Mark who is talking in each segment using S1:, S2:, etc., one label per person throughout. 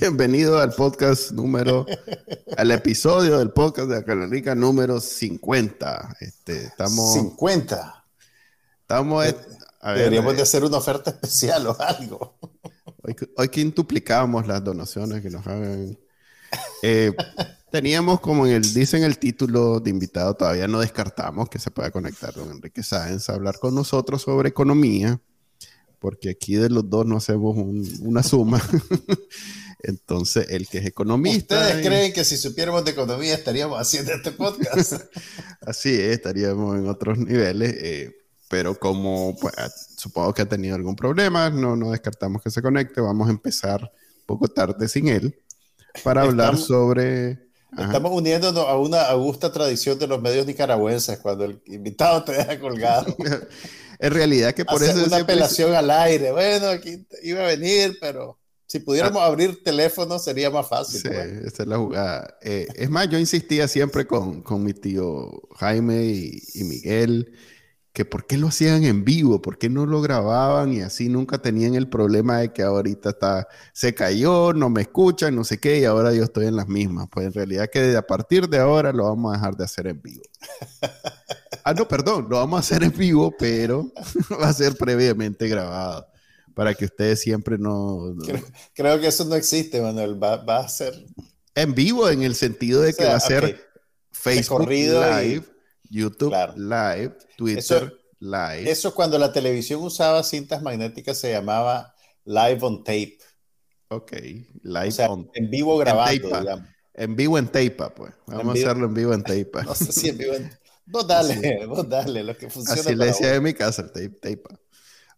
S1: Bienvenido al podcast número, al episodio del podcast de Acalarica número 50. Este, estamos.
S2: 50.
S1: Estamos.
S2: Eh, deberíamos de hacer una oferta especial o algo.
S1: Hoy, hoy quintuplicamos las donaciones que nos hagan. Eh, teníamos, como en el, dice en el título de invitado, todavía no descartamos que se pueda conectar don Enrique Sáenz a hablar con nosotros sobre economía, porque aquí de los dos no hacemos una suma. Entonces, el que es economista.
S2: ¿Ustedes creen que si supiéramos de economía estaríamos haciendo este podcast?
S1: Así es, estaríamos en otros niveles. Eh, pero como pues, supongo que ha tenido algún problema, no, no descartamos que se conecte. Vamos a empezar poco tarde sin él para hablar sobre.
S2: Estamos uniéndonos a una augusta tradición de los medios nicaragüenses cuando el invitado te deja colgado.
S1: en realidad que por eso...
S2: Una apelación al aire. Bueno, aquí iba a venir, pero si pudiéramos ah. abrir teléfono sería más fácil.
S1: Sí, esa es la jugada. Eh, es más, yo insistía siempre con, con mi tío Jaime y, y, Miguel que por qué lo hacían en vivo, por qué no lo grababan y así nunca tenían el problema de que ahorita está, se cayó, no me escuchan, no sé qué, y ahora yo estoy en las mismas. Pues en realidad que a partir de ahora lo vamos a dejar de hacer en vivo. ah, no, perdón, lo vamos a hacer en vivo, pero va a ser previamente grabado para que ustedes siempre no...
S2: Creo, que eso no existe, Manuel. Va, va, a ser...
S1: En vivo, en el sentido de que va a ser Facebook Live, YouTube Live, Twitter Live.
S2: Eso cuando la televisión usaba cintas magnéticas se llamaba Live on Tape.
S1: Ok, live
S2: o sea, on En vivo grabado,
S1: En vivo en tape, pues. Vamos a hacerlo en vivo en tape.
S2: no sé si en vivo en... Vos dale, vos dale, lo que funciona.
S1: Así le decía en mi casa, el tape, tape.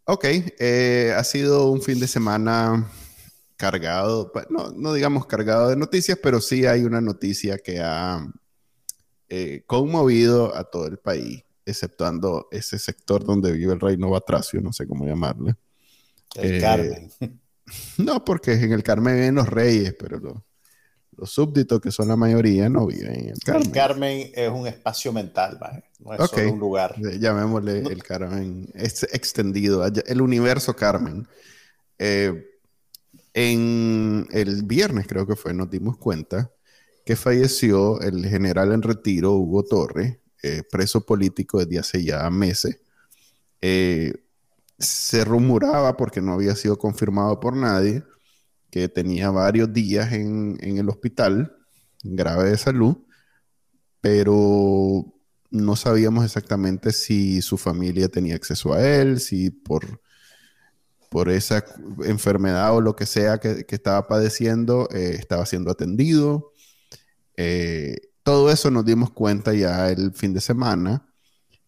S1: Ok, eh, ha sido un fin de semana cargado, no, no, digamos cargado de noticias, pero sí hay una noticia que ha eh, conmovido a todo el país, exceptuando ese sector donde vive el reino Batracio, no sé cómo llamarle.
S2: El Carmen.
S1: No, porque en el Carmen viven los reyes, pero los súbditos, que son la mayoría, no viven en el Carmen.
S2: El Carmen es un espacio mental, no es solo un lugar.
S1: Eh, llamémosle el Carmen es extendido, el universo Carmen. Eh, en el viernes, creo que fue, nos dimos cuenta que falleció el general en retiro, Hugo Torre, eh, preso político desde hace ya meses. se rumoraba, porque no había sido confirmado por nadie, que tenía varios días en, el hospital, grave de salud, pero no sabíamos exactamente si su familia tenía acceso a él, si por, por esa enfermedad o lo que sea que, estaba padeciendo eh, estaba siendo atendido. Eh, todo eso nos dimos cuenta ya el fin de semana,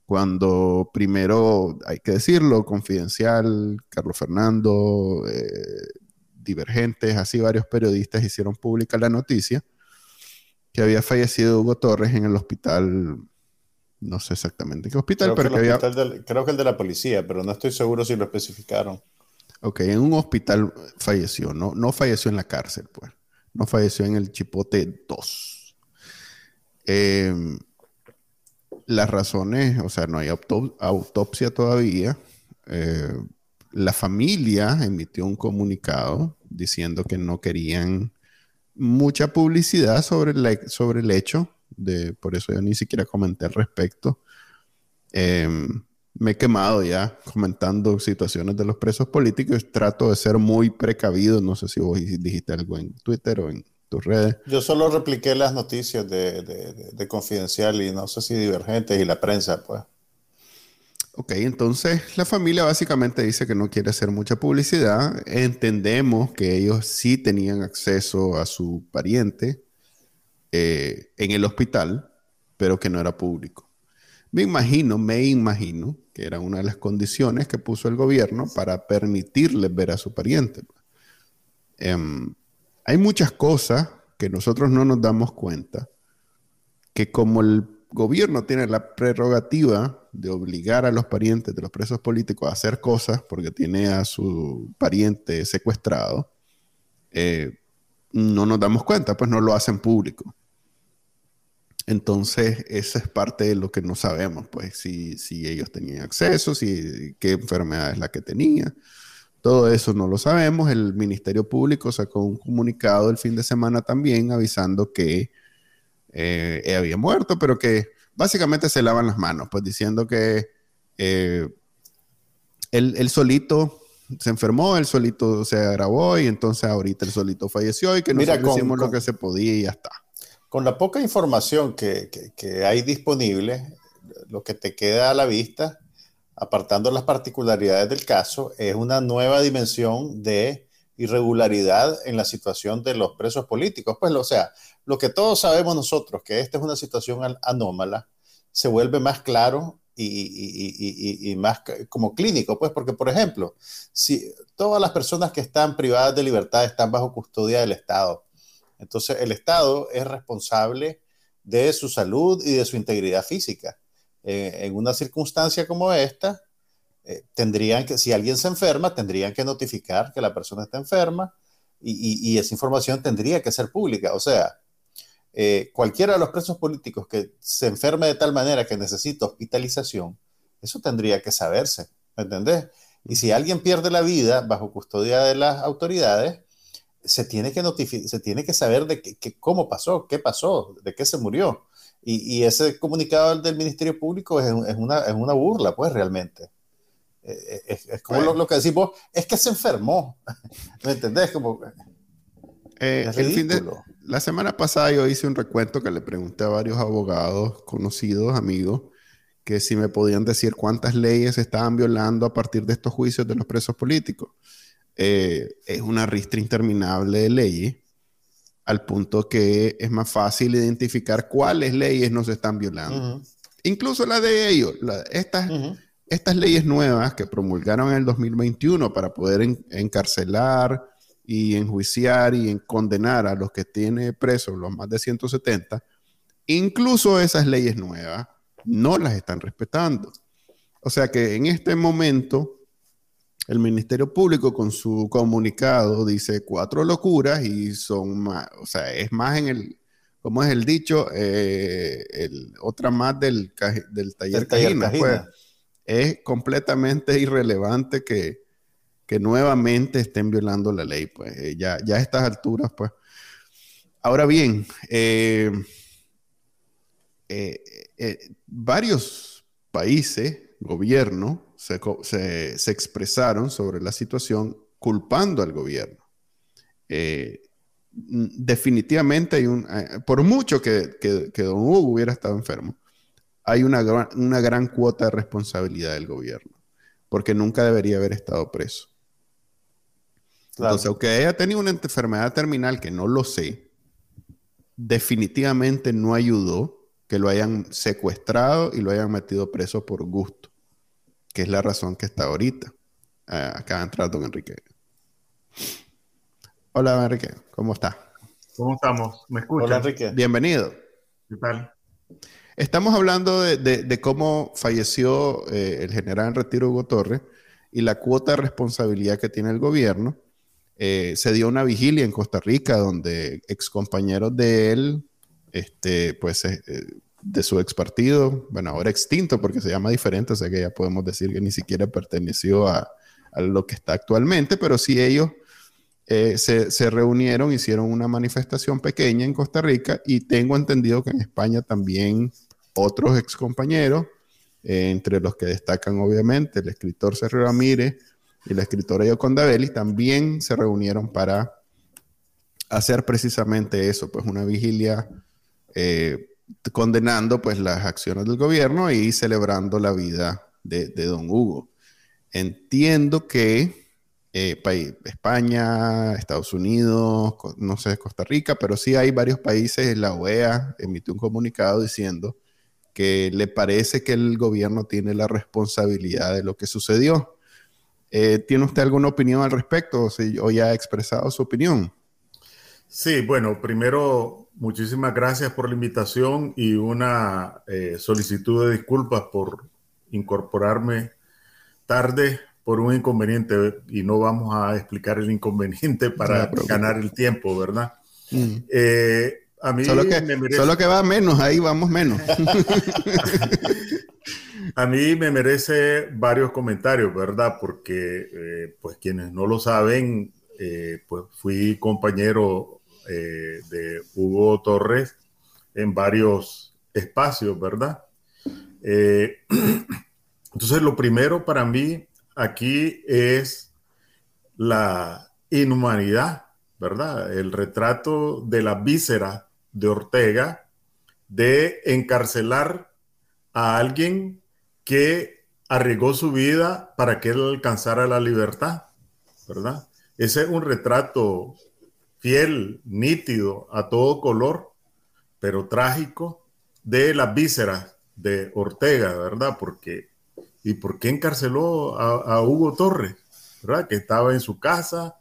S1: cuando primero, hay que decirlo, Confidencial, Carlos Fernando, eh, divergentes, así varios periodistas hicieron pública la noticia que había fallecido Hugo Torres en el hospital, no sé exactamente qué hospital,
S2: creo
S1: pero que, había...
S2: creo que el de la policía, pero no estoy seguro si lo especificaron.
S1: Ok, en un hospital falleció, no, no falleció en la cárcel, pues. No falleció en el Chipote 2. Em, las razones, o sea, no hay autopsia todavía. Eh, la familia emitió un comunicado diciendo que no querían mucha publicidad sobre, sobre el hecho, de, por eso yo ni siquiera comenté al respecto. Em, me he quemado ya comentando situaciones de los presos políticos. Trato de ser muy precavido. No sé si vos dijiste algo en Twitter o en tus redes.
S2: Yo solo repliqué las noticias de, de Confidencial y no sé si Divergentes y la prensa, pues.
S1: Ok, entonces la familia básicamente dice que no quiere hacer mucha publicidad. Entendemos que ellos sí tenían acceso a su pariente eh, en el hospital, pero que no era público. Me imagino, me imagino que era una de las condiciones que puso el gobierno para permitirles ver a su pariente. Em, hay muchas cosas que nosotros no nos damos cuenta, que como el gobierno tiene la prerrogativa de obligar a los parientes de los presos políticos a hacer cosas porque tiene a su pariente secuestrado, eh, no nos damos cuenta, pues no lo hacen público. Entonces, esa es parte de lo que no sabemos, pues si, si ellos tenían acceso, si, qué enfermedad es la que tenía. Todo eso no lo sabemos. El Ministerio Público sacó un comunicado el fin de semana también avisando que eh, había muerto, pero que básicamente se lavan las manos, pues diciendo que eh, él, solito se enfermó, él solito se agravó y entonces ahorita el solito falleció y que nosotros hicimos lo que se podía y ya está.
S2: Con la poca información que, que, hay disponible, lo que te queda a la vista, apartando las particularidades del caso, es una nueva dimensión de irregularidad en la situación de los presos políticos. Pues, o sea, lo que todos sabemos nosotros, que esta es una situación anómala, se vuelve más claro y, más como clínico, pues, porque, por ejemplo, si todas las personas que están privadas de libertad están bajo custodia del Estado, entonces el Estado es responsable de su salud y de su integridad física. Eh, en una circunstancia como esta, eh, tendrían que, si alguien se enferma, tendrían que notificar que la persona está enferma y esa información tendría que ser pública. O sea, eh, cualquiera de los presos políticos que se enferme de tal manera que necesita hospitalización, eso tendría que saberse, ¿me entendés? Y si alguien pierde la vida bajo custodia de las autoridades, se tiene que, se tiene que saber de cómo pasó, qué pasó, de qué se murió. Y, ese comunicado del Ministerio Público es, una, es una, burla, pues, realmente. Eh, eh, es, como lo, que decís vos, es que se enfermó. ¿Me entendés? Como,
S1: el fin de, la semana pasada yo hice un recuento que le pregunté a varios abogados, conocidos, amigos, que si me podían decir cuántas leyes estaban violando a partir de estos juicios de los presos políticos. Eh, es una ristra interminable de leyes, al punto que es más fácil identificar cuáles leyes no se están violando. Incluso la de ellos, estas, estas leyes nuevas que promulgaron en el 2021 para poder encarcelar y enjuiciar y en condenar a los que tiene presos, los más de 170, incluso esas leyes nuevas no las están respetando. O sea que en este momento el Ministerio Público con su comunicado dice cuatro locuras y son más, o sea, es más en el, como es el dicho, eh, otra más del, del taller, Cajina, pues, es completamente irrelevante que, que nuevamente estén violando la ley, pues eh, ya, ya a estas alturas, pues. Ahora bien, eh, eh, varios países, gobiernos, se, expresaron sobre la situación culpando al gobierno. definitivamente hay un, por mucho que, que, Don Hugo hubiera estado enfermo, hay una una gran cuota de responsabilidad del gobierno, porque nunca debería haber estado preso. Entonces, aunque haya tenido una enfermedad terminal que no lo sé, definitivamente no ayudó que lo hayan secuestrado y lo hayan metido preso por gusto, que es la razón que está ahorita. Uh, acá entrar don Enrique. Hola, Enrique, ¿cómo está?
S3: ¿Cómo estamos? ¿Me escuchas?
S2: Hola, Enrique.
S1: Bienvenido.
S3: ¿Qué tal?
S1: Estamos hablando de, cómo falleció eh, el general en retiro Hugo Torres y la cuota de responsabilidad que tiene el gobierno eh, se dio una vigilia en Costa Rica donde excompañeros de él, este, pues eh, de su ex partido, bueno, ahora extinto porque se llama diferente, o sea que ya podemos decir que ni siquiera perteneció a, lo que está actualmente, pero sí ellos eh, se, reunieron, hicieron una manifestación pequeña en Costa Rica y tengo entendido que en España también otros excompañeros, entre los que destacan obviamente el escritor Sergio Ramírez, y la escritora Yoconda Belli también se reunieron para hacer precisamente eso, pues una vigilia eh, condenando pues las acciones del gobierno y celebrando la vida de, don Hugo. Entiendo que eh, España, Estados Unidos, no sé, Costa Rica, pero sí hay varios países, la OEA emitió un comunicado diciendo que le parece que el gobierno tiene la responsabilidad de lo que sucedió. Eh, ¿Tiene usted alguna opinión al respecto o, ya ha expresado su opinión?
S3: Sí, bueno, primero, muchísimas gracias por la invitación y una eh, solicitud de disculpas por incorporarme tarde por un inconveniente y no vamos a explicar el inconveniente para ganar el tiempo, ¿verdad?
S1: Mm. Eh, a mí solo que, me merece... solo que va menos, ahí vamos menos.
S3: a mí me merece varios comentarios, ¿verdad? Porque, eh, pues quienes no lo saben, pues fui compañero eh, de Hugo Torres en varios espacios, ¿verdad? Eh, entonces, lo primero para mí aquí es la inhumanidad, ¿verdad? El retrato de la víscera de Ortega de encarcelar a alguien que arriesgó su vida para que él alcanzara la libertad, ¿verdad? Ese es un retrato fiel, nítido, a todo color, pero trágico, de las vísceras de Ortega, ¿verdad? Porque, ¿y por qué encarceló a, Hugo Torres? ¿Verdad? Que estaba en su casa,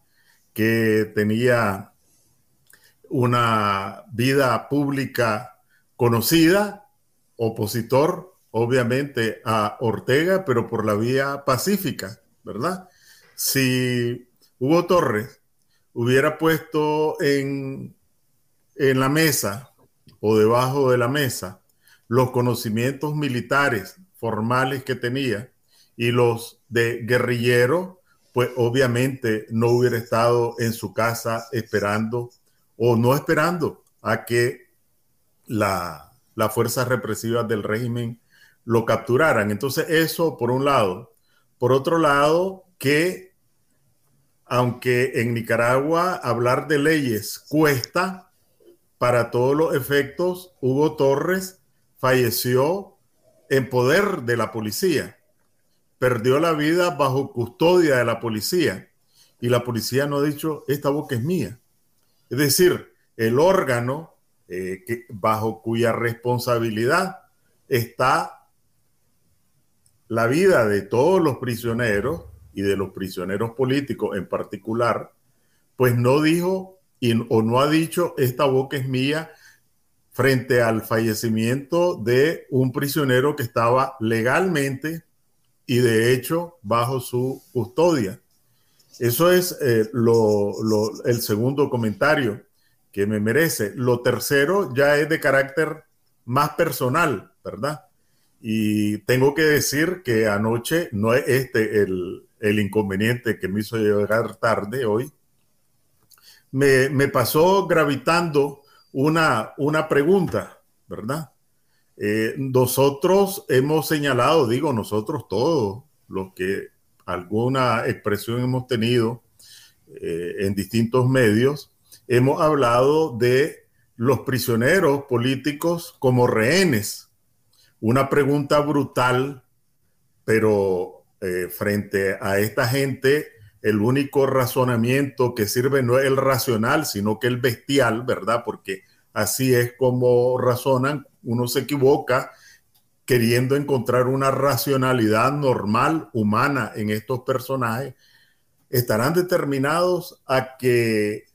S3: que tenía una vida pública conocida, opositor, obviamente, a Ortega, pero por la vía pacífica, ¿verdad? Si Hugo Torres hubiera puesto en, en la mesa o debajo de la mesa los conocimientos militares formales que tenía y los de guerrillero, pues obviamente no hubiera estado en su casa esperando o no esperando a que la, las fuerzas represivas del régimen lo capturaran. Entonces eso por un lado. Por otro lado, que aunque en Nicaragua hablar de leyes cuesta, para todos los efectos, Hugo Torres falleció en poder de la policía, perdió la vida bajo custodia de la policía y la policía no ha dicho, esta boca es mía. Es decir, el órgano eh, que, bajo cuya responsabilidad está la vida de todos los prisioneros y de los prisioneros políticos en particular, pues no dijo y, o no ha dicho esta boca es mía frente al fallecimiento de un prisionero que estaba legalmente y de hecho bajo su custodia. Eso es eh, el segundo comentario que me merece. Lo tercero ya es de carácter más personal, ¿verdad? Y tengo que decir que anoche no es este el, el inconveniente que me hizo llegar tarde hoy, me, pasó gravitando una, una pregunta, ¿verdad? Eh, nosotros hemos señalado, digo nosotros todos, los que alguna expresión hemos tenido eh, en distintos medios, hemos hablado de los prisioneros políticos como rehenes. Una pregunta brutal, pero eh, frente a esta gente, el único razonamiento que sirve no es el racional, sino que el bestial, ¿verdad? Porque así es como razonan, uno se equivoca queriendo encontrar una racionalidad normal, humana en estos personajes, estarán determinados a que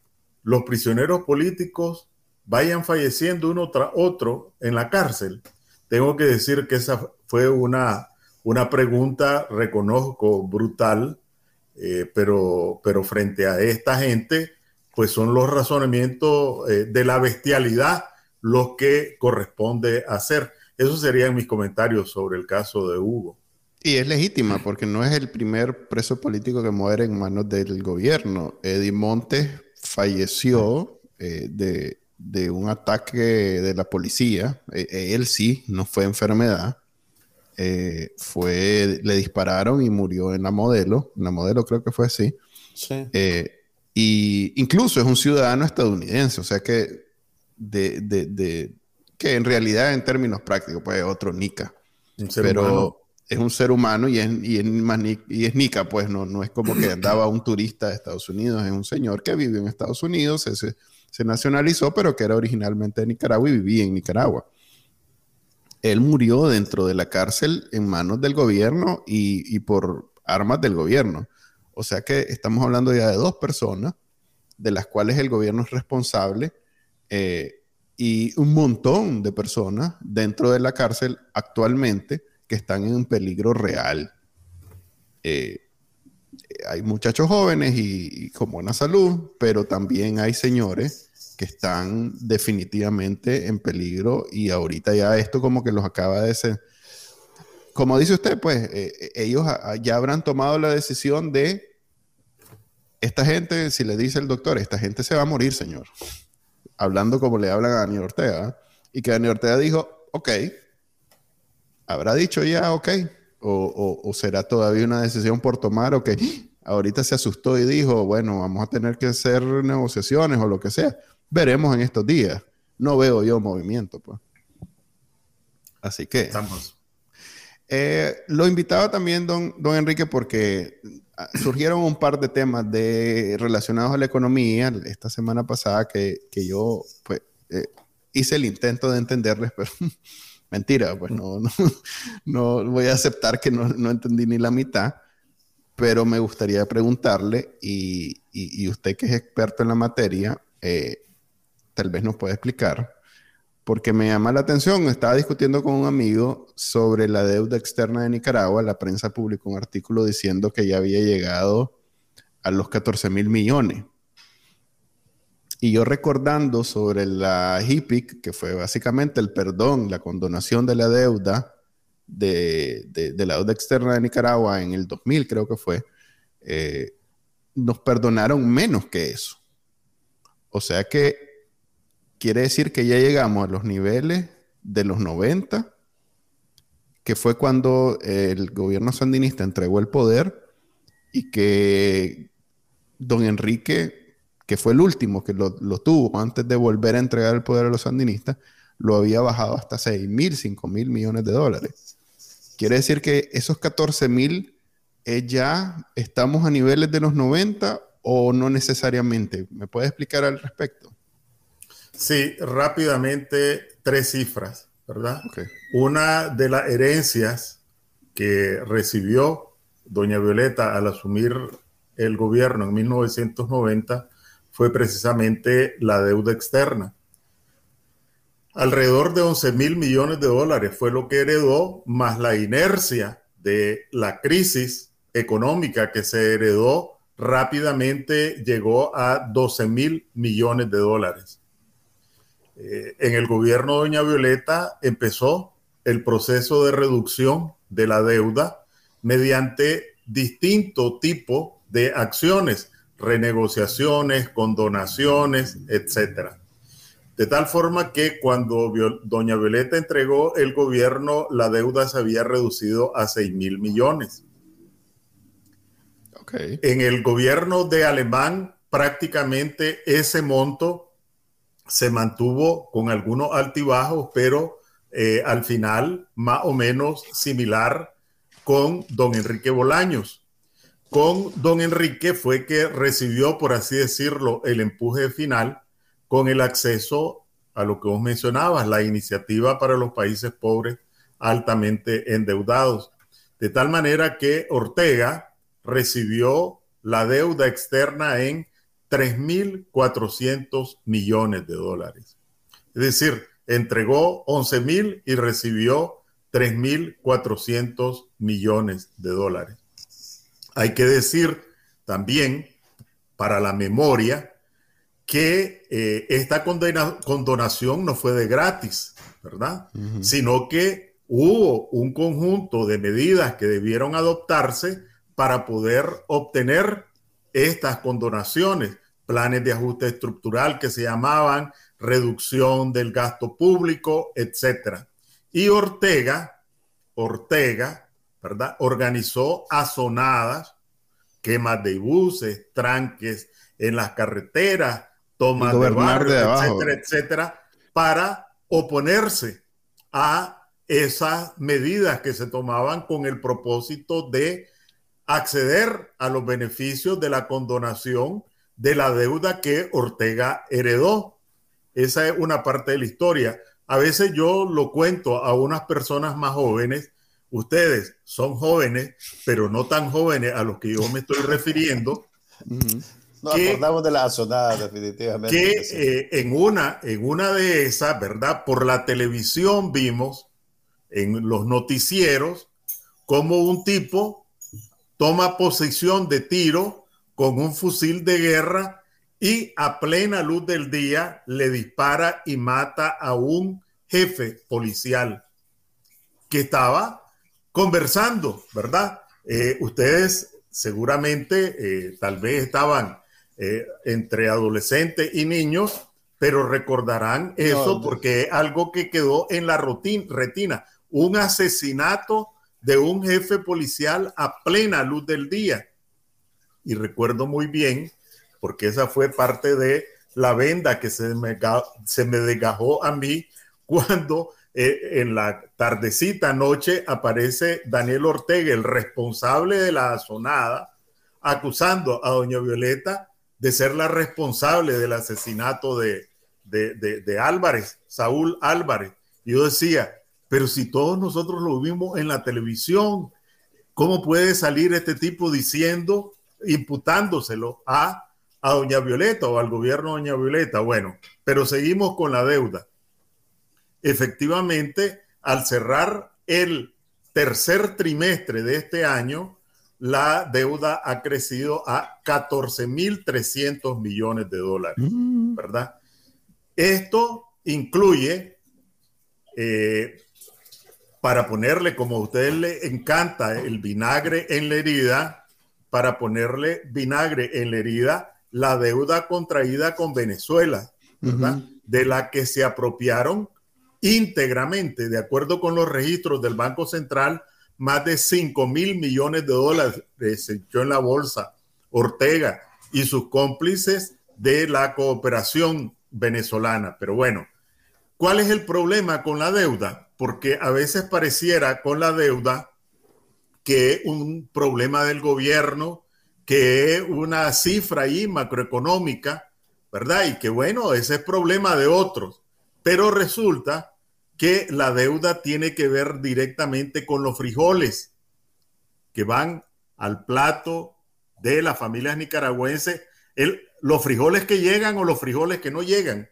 S3: los prisioneros políticos vayan falleciendo uno tras otro en la cárcel. Tengo que decir que esa fue una una pregunta, reconozco, brutal, eh, pero, pero frente a esta gente, pues son los razonamientos eh, de la bestialidad los que corresponde hacer. Esos serían mis comentarios sobre el caso de Hugo.
S1: Y es legítima porque no es el primer preso político que muere en manos del gobierno. Eddie Montes falleció eh, de, de, un ataque de la policía. él sí, no fue enfermedad. Eh, fue, le dispararon y murió en la modelo, en la modelo creo que fue así. Sí. Eh, y incluso es un ciudadano estadounidense, o sea que de, de, de, que en realidad en términos prácticos pues es otro Nica. pero es un ser humano y es, y es, y es Nica, pues no, no es como que andaba un turista de Estados Unidos, es un señor que vive en Estados Unidos, se, se nacionalizó, pero que era originalmente de Nicaragua y vivía en Nicaragua él murió dentro de la cárcel en manos del gobierno y, por armas del gobierno. O sea que estamos hablando ya de dos personas, de las cuales el gobierno es responsable eh, y un montón de personas dentro de la cárcel actualmente que están en un peligro real. Eh, hay muchachos jóvenes y, con buena salud, pero también hay señores que están definitivamente en peligro y ahorita ya esto como que los acaba de ser... Como dice usted, pues eh, ellos ya habrán tomado la decisión de esta gente, si le dice el doctor, esta gente se va a morir, señor. Hablando como le hablan a Daniel Ortega. Y que Daniel Ortega dijo, ok, habrá dicho ya, ok, o, será todavía una decisión por tomar, ok. Ahorita se asustó y dijo, bueno, vamos a tener que hacer negociaciones o lo que sea. Veremos en estos días. No veo yo movimiento, pues. Así que... Estamos. Eh, lo invitaba también don, don Enrique porque Ah, surgieron un par de temas de, relacionados a la economía esta semana pasada que, que yo pues, eh, hice el intento de entenderles, pero mentira, pues no, no, no, voy a aceptar que no, no, entendí ni la mitad, pero me gustaría preguntarle, y, y, usted que es experto en la materia, eh, tal vez nos pueda explicar porque me llama la atención. Estaba discutiendo con un amigo sobre la deuda externa de Nicaragua. La prensa publicó un artículo diciendo que ya había llegado a los 14 mil millones. Y yo recordando sobre la HIPIC, que fue básicamente el perdón, la condonación de la deuda de, la deuda externa de Nicaragua en el 2000, creo que fue, eh, nos perdonaron menos que eso. O sea que quiere decir que ya llegamos a los niveles de los 90, que fue cuando el gobierno sandinista entregó el poder y que don Enrique, que fue el último que lo, tuvo antes de volver a entregar el poder a los sandinistas, lo había bajado hasta 6 mil, 5 mil millones de dólares. Quiere decir que esos 14 mil eh, ya estamos a niveles de los 90 o no necesariamente. ¿Me puede explicar al respecto?
S3: Sí, rápidamente tres cifras, ¿verdad? Una de las herencias que recibió doña Violeta al asumir el gobierno en 1990 fue precisamente la deuda externa. Alrededor de 11 mil millones de dólares fue lo que heredó, más la inercia de la crisis económica que se heredó rápidamente llegó a 12 mil millones de dólares. Eh, en el gobierno de Doña Violeta empezó el proceso de reducción de la deuda mediante distinto tipo de acciones, renegociaciones, condonaciones, etcétera. De tal forma que cuando Doña Violeta entregó el gobierno, la deuda se había reducido a 6 mil millones. En el gobierno de Alemán, prácticamente ese monto se mantuvo con algunos altibajos, pero eh, al final más o menos similar con don Enrique Bolaños. Con don Enrique fue que recibió, por así decirlo, el empuje final con el acceso a lo que vos mencionabas, la iniciativa para los países pobres altamente endeudados. De tal manera que Ortega recibió la deuda externa en 3.400 millones de dólares. Es decir, entregó 11.000 y recibió 3.400 millones de dólares. Hay que decir también, para la memoria, que eh, esta condonación no fue de gratis, ¿verdad? Sino que hubo un conjunto de medidas que debieron adoptarse para poder obtener estas condonaciones planes de ajuste estructural que se llamaban reducción del gasto público, etcétera. Y Ortega, Ortega, ¿verdad? Organizó azonadas, quemas de buses, tranques en las carreteras, tomas de barrio, etcétera, etcétera, para oponerse a esas medidas que se tomaban con el propósito de acceder a los beneficios de la condonación de la deuda que Ortega heredó. Esa es una parte de la historia. A veces yo lo cuento a unas personas más jóvenes. Ustedes son jóvenes, pero no tan jóvenes a los que yo me estoy refiriendo.
S2: Nos acordamos de la azonada, definitivamente.
S3: Que eh, en, una, en una de esas, ¿verdad? Por la televisión vimos en los noticieros como un tipo toma posición de tiro con un fusil de guerra y a plena luz del día le dispara y mata a un jefe policial que estaba conversando, ¿verdad? Eh, ustedes seguramente eh, tal vez estaban eh, entre adolescentes y niños, pero recordarán eso porque es algo que quedó en la retina, un asesinato de un jefe policial a plena luz del día. Y recuerdo muy bien, porque esa fue parte de la venda que se me, se me desgajó a mí cuando eh, en la tardecita noche aparece Daniel Ortega, el responsable de la sonada, acusando a doña Violeta de ser la responsable del asesinato de, de, Álvarez, Saúl Álvarez. Yo decía, pero si todos nosotros lo vimos en la televisión, ¿cómo puede salir este tipo diciendo, imputándoselo a, a doña Violeta o al gobierno de doña Violeta? Bueno, pero seguimos con la deuda. Efectivamente, al cerrar el tercer trimestre de este año, la deuda ha crecido a 14.300 millones de dólares, mm. ¿verdad? Esto incluye, eh, para ponerle, como a ustedes le encanta, el vinagre en la herida, para ponerle vinagre en la herida, la deuda contraída con Venezuela, ¿verdad? De la que se apropiaron íntegramente, de acuerdo con los registros del Banco Central, más de 5 mil millones de dólares se echó en la bolsa Ortega y sus cómplices de la cooperación venezolana. Pero bueno, ¿cuál es el problema con la deuda? Porque a veces pareciera con la deuda que es un problema del gobierno, que es una cifra ahí macroeconómica, ¿verdad? Y que bueno, ese es problema de otros. Pero resulta que la deuda tiene que ver directamente con los frijoles que van al plato de las familias nicaragüenses, los frijoles que llegan o los frijoles que no llegan,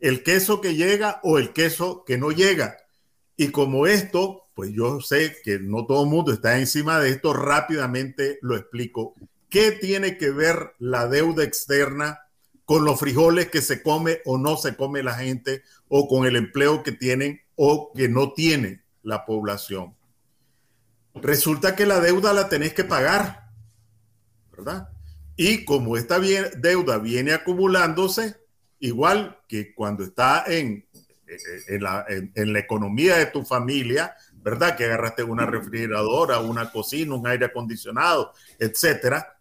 S3: el queso que llega o el queso que no llega. Y como esto, pues yo sé que no todo el mundo está encima de esto, rápidamente lo explico. ¿Qué tiene que ver la deuda externa con los frijoles que se come o no se come la gente o con el empleo que tienen o que no tiene la población. Resulta que la deuda la tenés que pagar, ¿verdad? Y como esta deuda viene acumulándose, igual que cuando está en, en, la, economía de tu familia, ¿verdad? Que agarraste una refrigeradora, una cocina, un aire acondicionado, etcétera,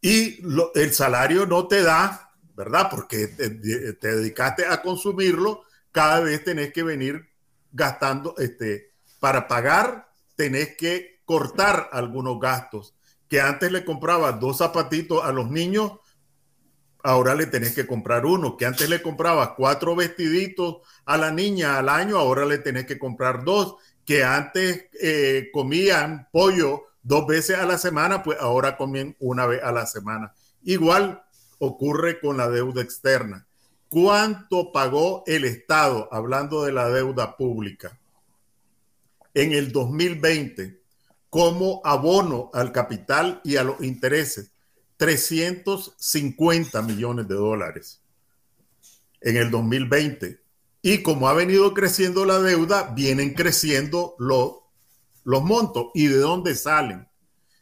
S3: y el salario no te da, ¿verdad? Porque te, dedicaste a consumirlo, cada vez tenés que venir gastando, este, para pagar, tenés que cortar algunos gastos. Que antes le comprabas dos zapatitos a los niños, ahora le tenés que comprar uno. Que antes le comprabas cuatro vestiditos a la niña al año, ahora le tenés que comprar dos. Que antes eh, comían pollo dos veces a la semana, pues ahora comen una vez a la semana. Igual ocurre con la deuda externa. ¿Cuánto pagó el Estado, hablando de la deuda pública, en el 2020 como abono al capital y a los intereses? 350 millones de dólares en el 2020. Y como ha venido creciendo la deuda, vienen creciendo los los montos y de dónde salen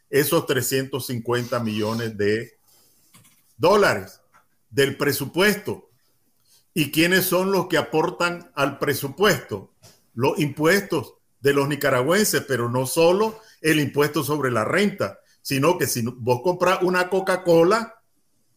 S3: esos 350 millones de dólares del presupuesto. ¿Y quiénes son los que aportan al presupuesto? Los impuestos de los nicaragüenses, pero no solo el impuesto sobre la renta, sino que si vos compras una Coca-Cola,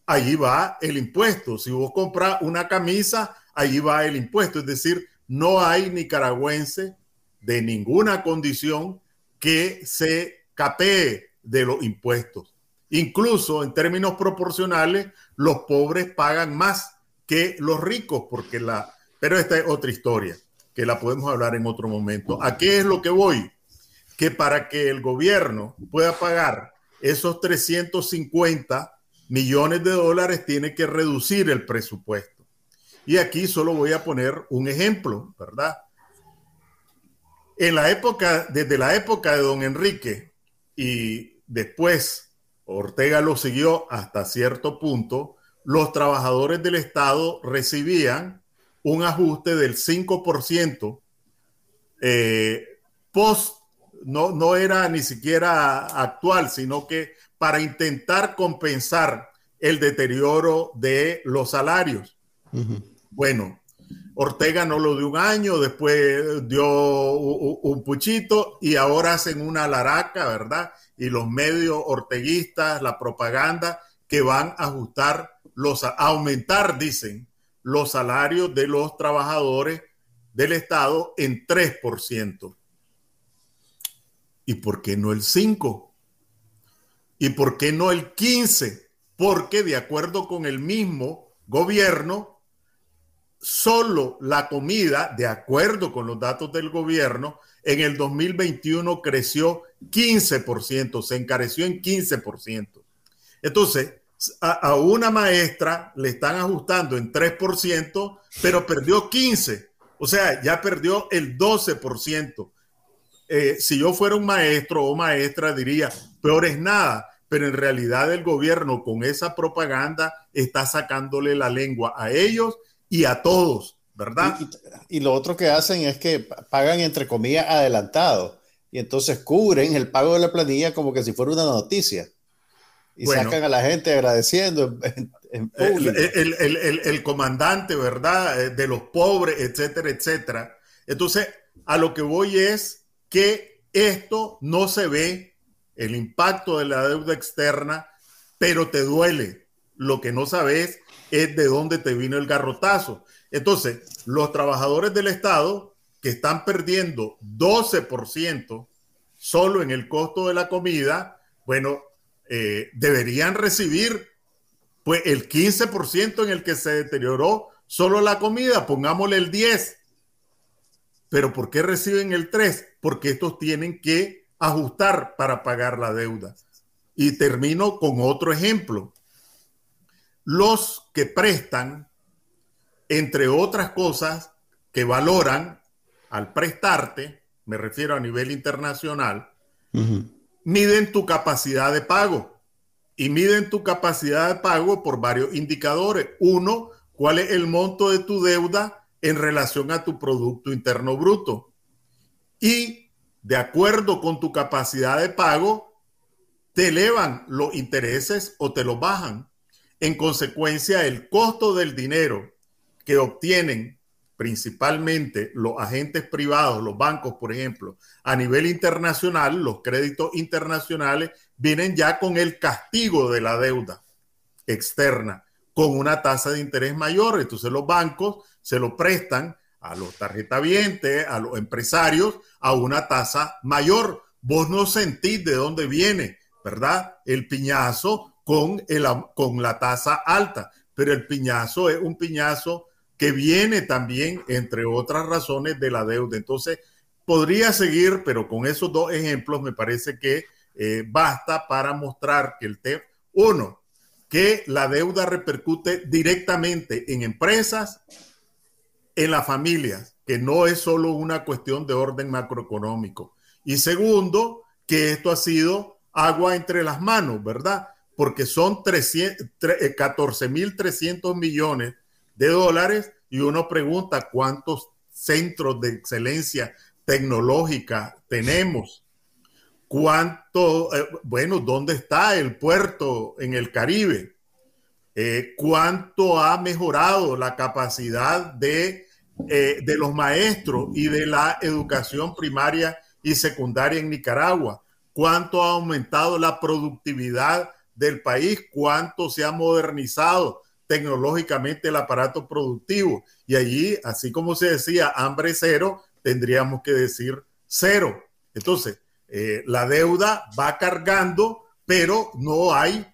S3: allí va el impuesto. Si vos compras una camisa, allí va el impuesto. Es decir, no hay nicaragüense de ninguna condición que se capee de los impuestos. Incluso en términos proporcionales, los pobres pagan más que los ricos, porque la... Pero esta es otra historia, que la podemos hablar en otro momento. ¿A qué es lo que voy? Que para que el gobierno pueda pagar esos 350 millones de dólares, tiene que reducir el presupuesto. Y aquí solo voy a poner un ejemplo, ¿verdad? En la época, desde la época de don Enrique y después Ortega lo siguió hasta cierto punto, los trabajadores del Estado recibían un ajuste del 5% eh, post, no, no era ni siquiera actual, sino que para intentar compensar el deterioro de los salarios. Bueno, Ortega no lo dio un año, después dio un puchito y ahora hacen una laraca, ¿verdad? Y los medios orteguistas, la propaganda, que van a ajustar los, a aumentar, dicen, los salarios de los trabajadores del Estado en 3%. ¿Y por qué no el 5%? ¿Y por qué no el 15%? Porque de acuerdo con el mismo gobierno, solo la comida, de acuerdo con los datos del gobierno, en el 2021 creció 15%, se encareció en 15%. Entonces, a, una maestra le están ajustando en 3%, pero perdió 15%. O sea, ya perdió el 12%. Eh, si yo fuera un maestro o maestra, diría, peor es nada, pero en realidad el gobierno con esa propaganda está sacándole la lengua a ellos y a todos, ¿verdad?
S2: Y, lo otro que hacen es que pagan, entre comillas, adelantado. Y entonces cubren el pago de la planilla como que si fuera una noticia. Y sacan a la gente agradeciendo en,
S3: público. El, el, el, comandante, ¿verdad? Eh, de los pobres, etcétera, etcétera. Entonces, a lo que voy es que esto no se ve, el impacto de la deuda externa, pero te duele. Lo que no sabes es de dónde te vino el garrotazo. Entonces, los trabajadores del Estado que están perdiendo 12% solo en el costo de la comida, bueno, eh, deberían recibir pues el 15% en el que se deterioró solo la comida, pongámosle el 10. Pero ¿por qué reciben el 3? Porque estos tienen que ajustar para pagar la deuda. Y termino con otro ejemplo los que prestan, entre otras cosas, que valoran al prestarte, me refiero a nivel internacional, miden tu capacidad de pago y miden tu capacidad de pago por varios indicadores. Uno, cuál es el monto de tu deuda en relación a tu Producto Interno Bruto. Y de acuerdo con tu capacidad de pago, te elevan los intereses o te los bajan. En consecuencia, el costo del dinero que obtienen principalmente los agentes privados, los bancos, por ejemplo, a nivel internacional, los créditos internacionales vienen ya con el castigo de la deuda externa, con una tasa de interés mayor. Entonces los bancos se lo prestan a los tarjetavientes, a los empresarios, a una tasa mayor. Vos no sentís de dónde viene, ¿verdad? El piñazo con, el, con la tasa alta, pero el piñazo es un piñazo que viene también, entre otras razones, de la deuda. Entonces, podría seguir, pero con esos dos ejemplos me parece que eh, basta para mostrar que el tema, uno, que la deuda repercute directamente en empresas, en las familias, que no es solo una cuestión de orden macroeconómico. Y segundo, que esto ha sido agua entre las manos, ¿verdad? Porque son 14.300 eh, millones de dólares y uno pregunta cuántos centros de excelencia tecnológica tenemos. ¿Cuánto, eh, bueno, dónde está el puerto en el Caribe? Eh, ¿Cuánto ha mejorado la capacidad de, de los maestros y de la educación primaria y secundaria en Nicaragua? ¿Cuánto ha aumentado la productividad del país, cuánto se ha modernizado tecnológicamente el aparato productivo. Y allí, así como se decía hambre cero, tendríamos que decir cero. Entonces, eh, la deuda va cargando, pero no hay,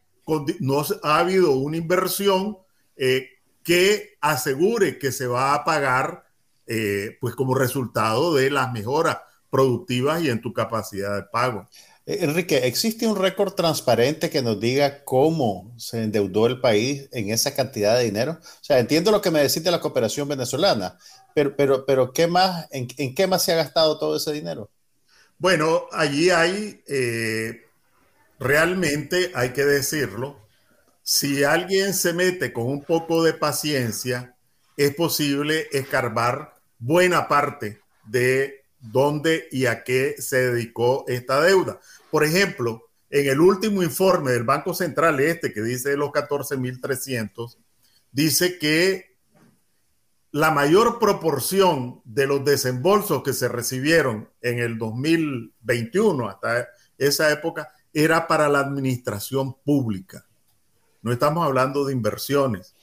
S3: no ha habido una inversión eh, que asegure que se va a pagar, eh, pues como resultado de las mejoras productivas y en tu capacidad de pago.
S2: Eh, Enrique, ¿existe un récord transparente que nos diga cómo se endeudó el país en esa cantidad de dinero? O sea, entiendo lo que me decís de la cooperación venezolana, pero, pero, pero ¿qué más, en, qué más se ha gastado todo ese dinero?
S3: Bueno, allí hay, eh, realmente hay que decirlo, si alguien se mete con un poco de paciencia, es posible escarbar buena parte de dónde y a qué se dedicó esta deuda. Por ejemplo, en el último informe del Banco Central este, que dice los 14.300, dice que la mayor proporción de los desembolsos que se recibieron en el 2021 hasta esa época era para la administración pública. No estamos hablando de inversiones,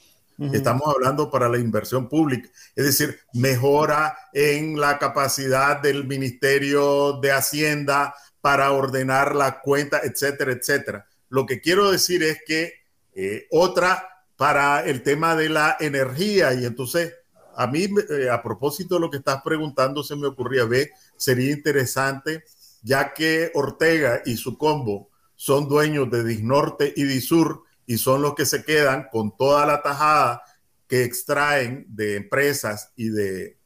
S3: estamos hablando para la inversión pública, es decir, mejora en la capacidad del Ministerio de Hacienda para ordenar la cuenta, etcétera, etcétera. Lo que quiero decir es que eh, otra para el tema de la energía y entonces a mí, eh, a propósito de lo que estás preguntando, se me ocurría ver, sería interesante, ya que Ortega y su combo son dueños de Disnorte y Disur y son los que se quedan con toda la tajada que extraen de empresas y de,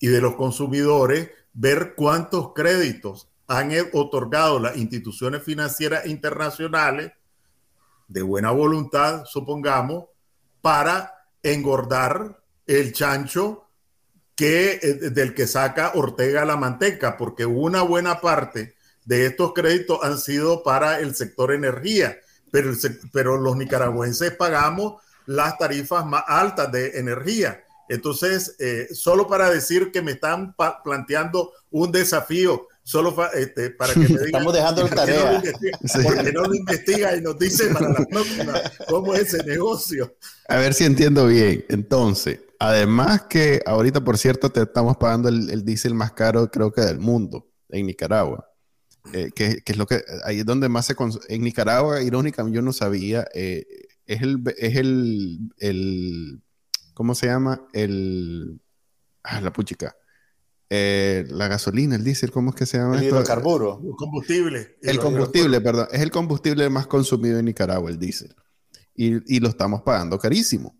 S3: y de los consumidores, ver cuántos créditos han otorgado las instituciones financieras internacionales de buena voluntad, supongamos, para engordar el chancho que, eh, del que saca Ortega la manteca, porque una buena parte de estos créditos han sido para el sector energía, pero, pero los nicaragüenses pagamos las tarifas más altas de energía. Entonces, eh, solo para decir que me están planteando un desafío solo este, para que me digan.
S2: Estamos dejando el tarea.
S3: Porque no lo investiga y nos dice para la próxima cómo es ese negocio.
S1: A ver si entiendo bien. Entonces, además que ahorita, por cierto, te estamos pagando el, el diésel más caro, creo que del mundo, en Nicaragua. Eh, que, que, es lo que ahí es donde más se en Nicaragua, irónicamente, yo no sabía, eh, es el, es el, el, ¿cómo se llama? El, ah, la puchica eh, la gasolina, el diésel, ¿cómo es que se llama?
S2: El hidrocarburo.
S3: El combustible.
S1: El combustible, perdón. Es el combustible más consumido en Nicaragua, el diésel. Y, lo estamos pagando carísimo.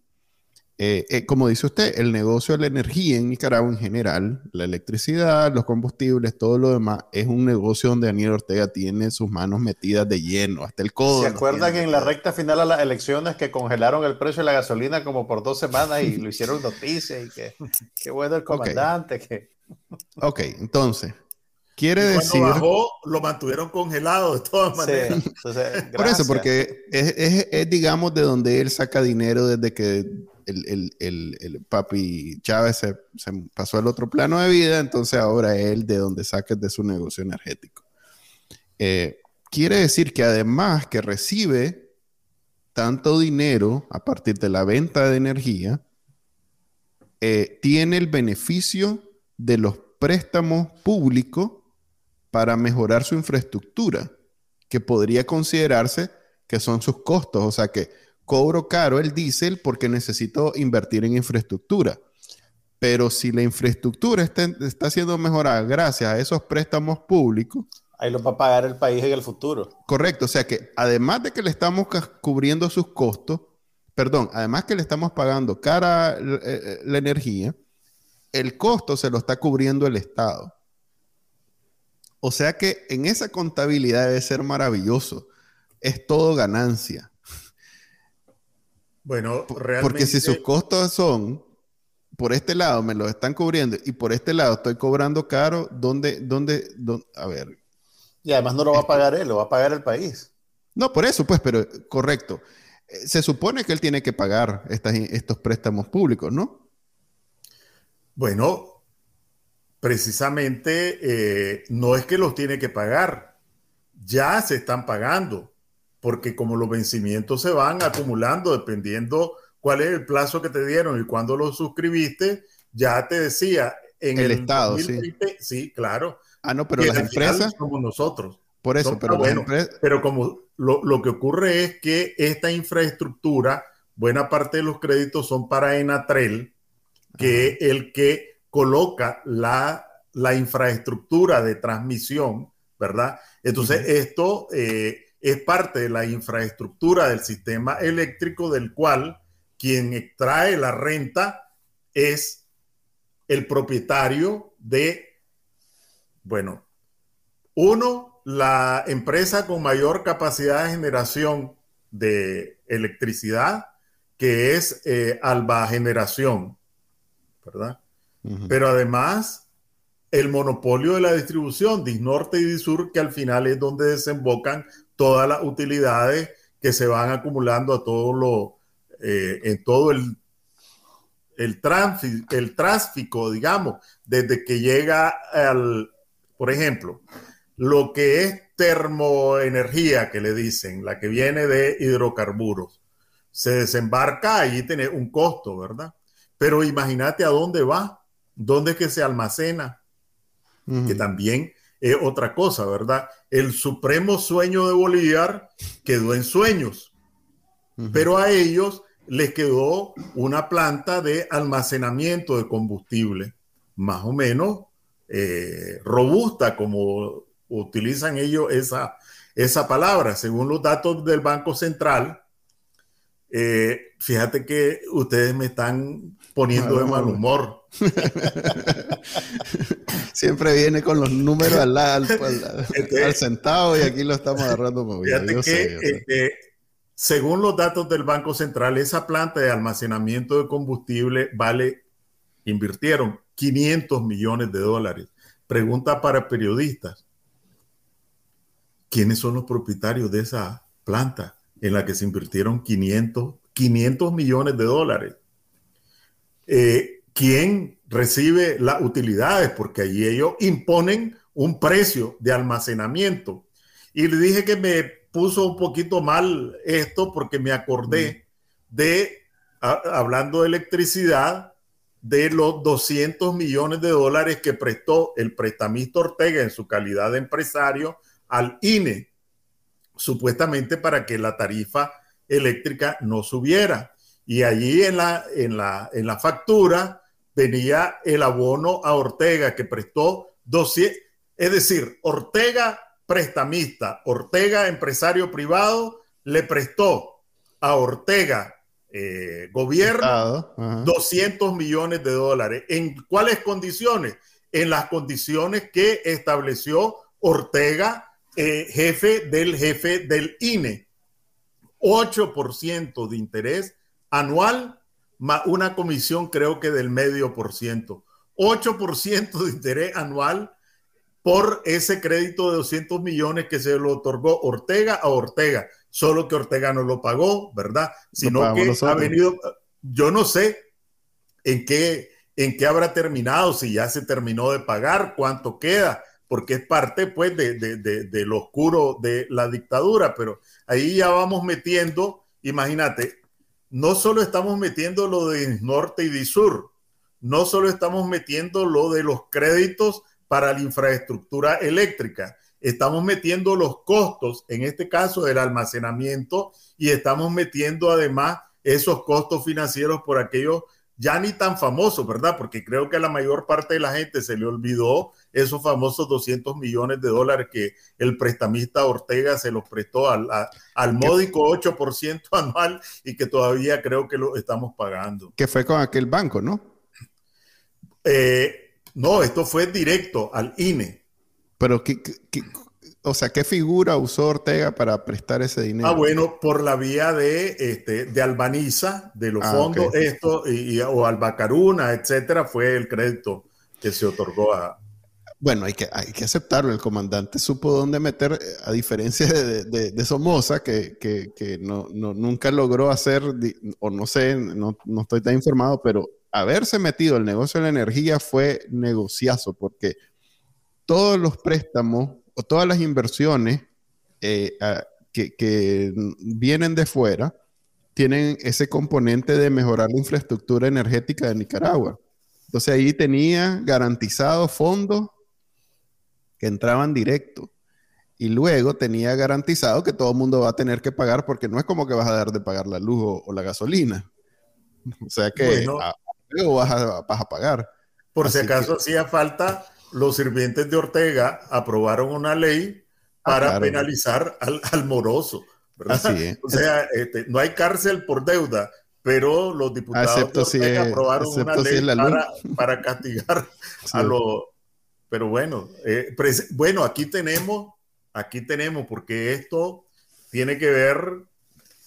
S1: Eh, eh, como dice usted, el negocio de la energía en Nicaragua en general, la electricidad, los combustibles, todo lo demás, es un negocio donde Daniel Ortega tiene sus manos metidas de lleno, hasta el codo.
S2: ¿Se acuerdan que en la recta final a las elecciones que congelaron el precio de la gasolina como por dos semanas y lo hicieron noticia y que qué bueno el comandante, que
S1: Ok, entonces, quiere decir.
S3: bajó, lo mantuvieron congelado de todas maneras.
S1: Por eso, porque es, digamos, de donde él saca dinero desde que el, papi Chávez se, pasó al otro plano de vida, entonces ahora él de donde saca de su negocio energético. Eh, quiere decir que además que recibe tanto dinero a partir de la venta de energía, eh, tiene el beneficio de los préstamos públicos para mejorar su infraestructura, que podría considerarse que son sus costos, o sea que cobro caro el diésel porque necesito invertir en infraestructura. Pero si la infraestructura está, está siendo mejorada gracias a esos préstamos públicos,
S2: Ahí lo va a pagar el país en el futuro.
S1: Correcto, o sea que además de que le estamos cubriendo sus costos, perdón, además que le estamos pagando cara la, eh, la energía, el costo se lo está cubriendo el Estado. O sea que en esa contabilidad debe ser maravilloso. Es todo ganancia.
S3: Bueno, realmente.
S1: Porque si sus costos son, por este lado me los están cubriendo y por este lado estoy cobrando caro, ¿dónde, dónde, a ver?
S2: Y además no lo va a pagar él, lo va a pagar el país.
S1: No, por eso, pues, pero correcto. Eh, se supone que él tiene que pagar estos préstamos públicos, ¿no?
S3: Bueno, precisamente eh, no es que los tiene que pagar, ya se están pagando, porque como los vencimientos se van acumulando dependiendo cuál es el plazo que te dieron y cuándo lo suscribiste, ya te decía en
S1: el, Estado, sí.
S3: Sí, claro.
S1: Ah, no, pero las empresas
S3: como nosotros.
S1: Por eso, pero,
S3: bueno, pero como lo, lo, que ocurre es que esta infraestructura, buena parte de los créditos son para Enatrel, que es el que coloca la, infraestructura de transmisión ¿verdad? Entonces, esto eh, es parte de la infraestructura del sistema eléctrico del cual quien extrae la renta es el propietario de, bueno, uno, la empresa con mayor capacidad de generación de electricidad, que es eh, Alba Generación, ¿verdad? Pero además, el monopolio de la distribución, Disnorte y Disur, que al final es donde desembocan todas las utilidades que se van acumulando a todo lo, eh, en todo el, el, tráfico, el tráfico, digamos, desde que llega al, por ejemplo, lo que es termoenergía, que le dicen, la que viene de hidrocarburos, se desembarca, allí tiene un costo, ¿verdad? Pero imagínate a dónde va ¿Dónde es que se almacena? Que también es otra cosa, ¿verdad? El supremo sueño de Bolívar quedó en sueños, pero a ellos les quedó una planta de almacenamiento de combustible, más o menos eh, robusta, como utilizan ellos esa, esa palabra, según los datos del Banco Central. Eh, fíjate que ustedes me están poniendo de mal humor.
S1: Siempre viene con los números al, al, este, al, centavo y aquí lo estamos agarrando
S3: Fíjate que, este, según los datos del Banco Central, esa planta de almacenamiento de combustible vale, invirtieron 500 millones de dólares. Pregunta para periodistas. ¿Quiénes son los propietarios de esa planta en la que se invirtieron 500, 500 millones de dólares? Eh, quién recibe las utilidades, porque allí ellos imponen un precio de almacenamiento. Y le dije que me puso un poquito mal esto porque me acordé de, hablando de electricidad, de los 200 millones de dólares que prestó el prestamista Ortega en su calidad de empresario al INE, supuestamente para que la tarifa eléctrica no subiera. Y allí en la, en la, en la factura venía el abono a Ortega que prestó 200, es decir, Ortega prestamista, Ortega empresario privado, le prestó a Ortega eh, gobierno 200 millones de dólares. ¿En cuáles condiciones? En las condiciones que estableció Ortega, eh, jefe del jefe del INE. 8% de interés anual una comisión creo que del medio por ciento. 8% de interés anual por ese crédito de 200 millones que se lo otorgó Ortega a Ortega. Solo que Ortega no lo pagó, ¿verdad? Sino que ha venido, yo no sé en qué, en qué habrá terminado, si ya se terminó de pagar, cuánto queda, porque es parte pues de, de, de, de lo oscuro de la dictadura, pero ahí ya vamos metiendo, imagínate, no solo estamos metiendo lo de norte y de sur, no solo estamos metiendo lo de los créditos para la infraestructura eléctrica, estamos metiendo los costos, en este caso del almacenamiento, y estamos metiendo además esos costos financieros por aquellos ya ni tan famosos, ¿verdad? Porque creo que a la mayor parte de la gente se le olvidó esos famosos 200 millones de dólares que el prestamista Ortega se los prestó al, al módico 8% anual y que todavía creo que lo estamos pagando.
S1: Que fue con aquel banco, ¿no?
S3: Eh, no, esto fue directo al INE.
S1: Pero, ¿qué, o sea, ¿qué figura usó Ortega para prestar ese dinero?
S3: Ah, bueno, por la vía de, este, de Albaniza, de los ah, fondos, esto, y, o Albacaruna, etcétera, fue el crédito que se otorgó a,
S1: bueno, hay que, hay que aceptarlo. El comandante supo dónde meter, eh, a diferencia de, de, Somoza, que, que, no, nunca logró hacer, o no sé, no, no, estoy tan informado, pero haberse metido el negocio de la energía fue negociazo, porque todos los préstamos o todas las inversiones eh, que, que vienen de fuera tienen ese componente de mejorar la infraestructura energética de Nicaragua. Entonces ahí tenía garantizado fondos entraban directo. Y luego tenía garantizado que todo el mundo va a tener que pagar porque no es como que vas a dar de pagar la luz o, la gasolina. O sea que luego vas a, pagar.
S3: Por si acaso hacía falta los sirvientes de Ortega aprobaron una ley
S1: Ah,
S3: para
S1: claro.
S3: penalizar al, al moroso. ¿verdad?
S1: Así es.
S3: O sea, este, no hay cárcel por deuda, pero los diputados de
S1: si
S3: Ortega
S1: es-
S3: aprobaron una
S1: si
S3: ley para, para castigar
S1: Sí.
S3: a los... Pero bueno, eh, bueno, aquí tenemos, aquí tenemos, porque esto tiene que ver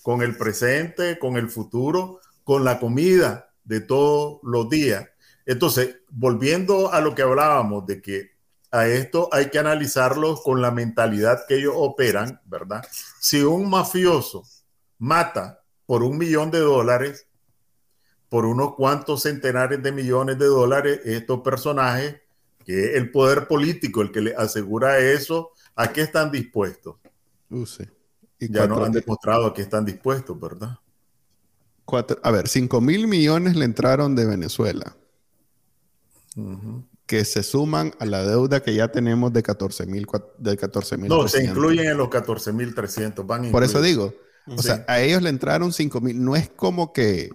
S3: con el presente, con el futuro, con la comida de todos los días. Entonces, volviendo a lo que hablábamos de que a esto hay que analizarlo con la mentalidad que ellos operan, ¿verdad? Si un mafioso mata por un millón de dólares, por unos cuantos centenares de millones de dólares, estos personajes, que es el poder político el que le asegura eso, ¿a qué están dispuestos?
S1: Uh, sí. Y
S3: Ya nos han demostrado a qué están dispuestos, ¿verdad?
S1: cuatro- a ver, 5 mil millones le entraron de Venezuela, Que se suman a la deuda que ya tenemos de 14 mil. De 14
S3: No, se incluyen en los 14.300. Van
S1: Por eso digo, o sea, a ellos le entraron 5 mil. No es como que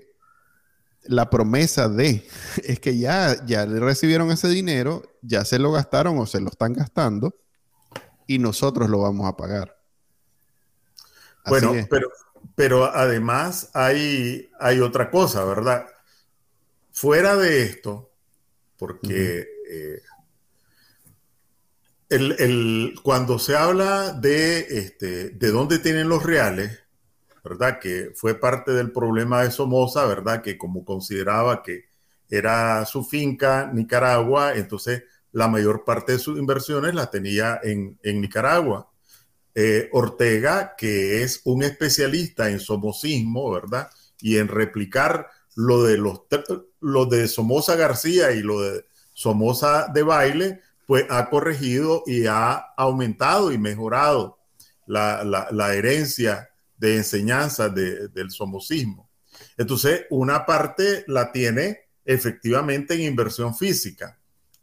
S1: la promesa de, es que ya, ya le recibieron ese dinero, ya se lo gastaron o se lo están gastando y nosotros lo vamos a pagar. Así
S3: Bueno,
S1: es.
S3: pero, pero además hay, hay otra cosa, ¿verdad? Fuera de esto, porque eh, el- el- cuando se habla de, este, de dónde tienen los reales, ¿verdad? Que fue parte del problema de Somoza, ¿verdad? Que como consideraba que era su finca, Nicaragua, entonces la mayor parte de sus inversiones las tenía en, en Nicaragua. Eh, Ortega, que es un especialista en somocismo, ¿verdad? Y en replicar lo de los lo de Somoza García y lo de Somoza de baile, pues ha corregido y ha aumentado y mejorado la, la- herencia de enseñanza de- del somocismo. Entonces, una parte la tiene efectivamente en inversión física,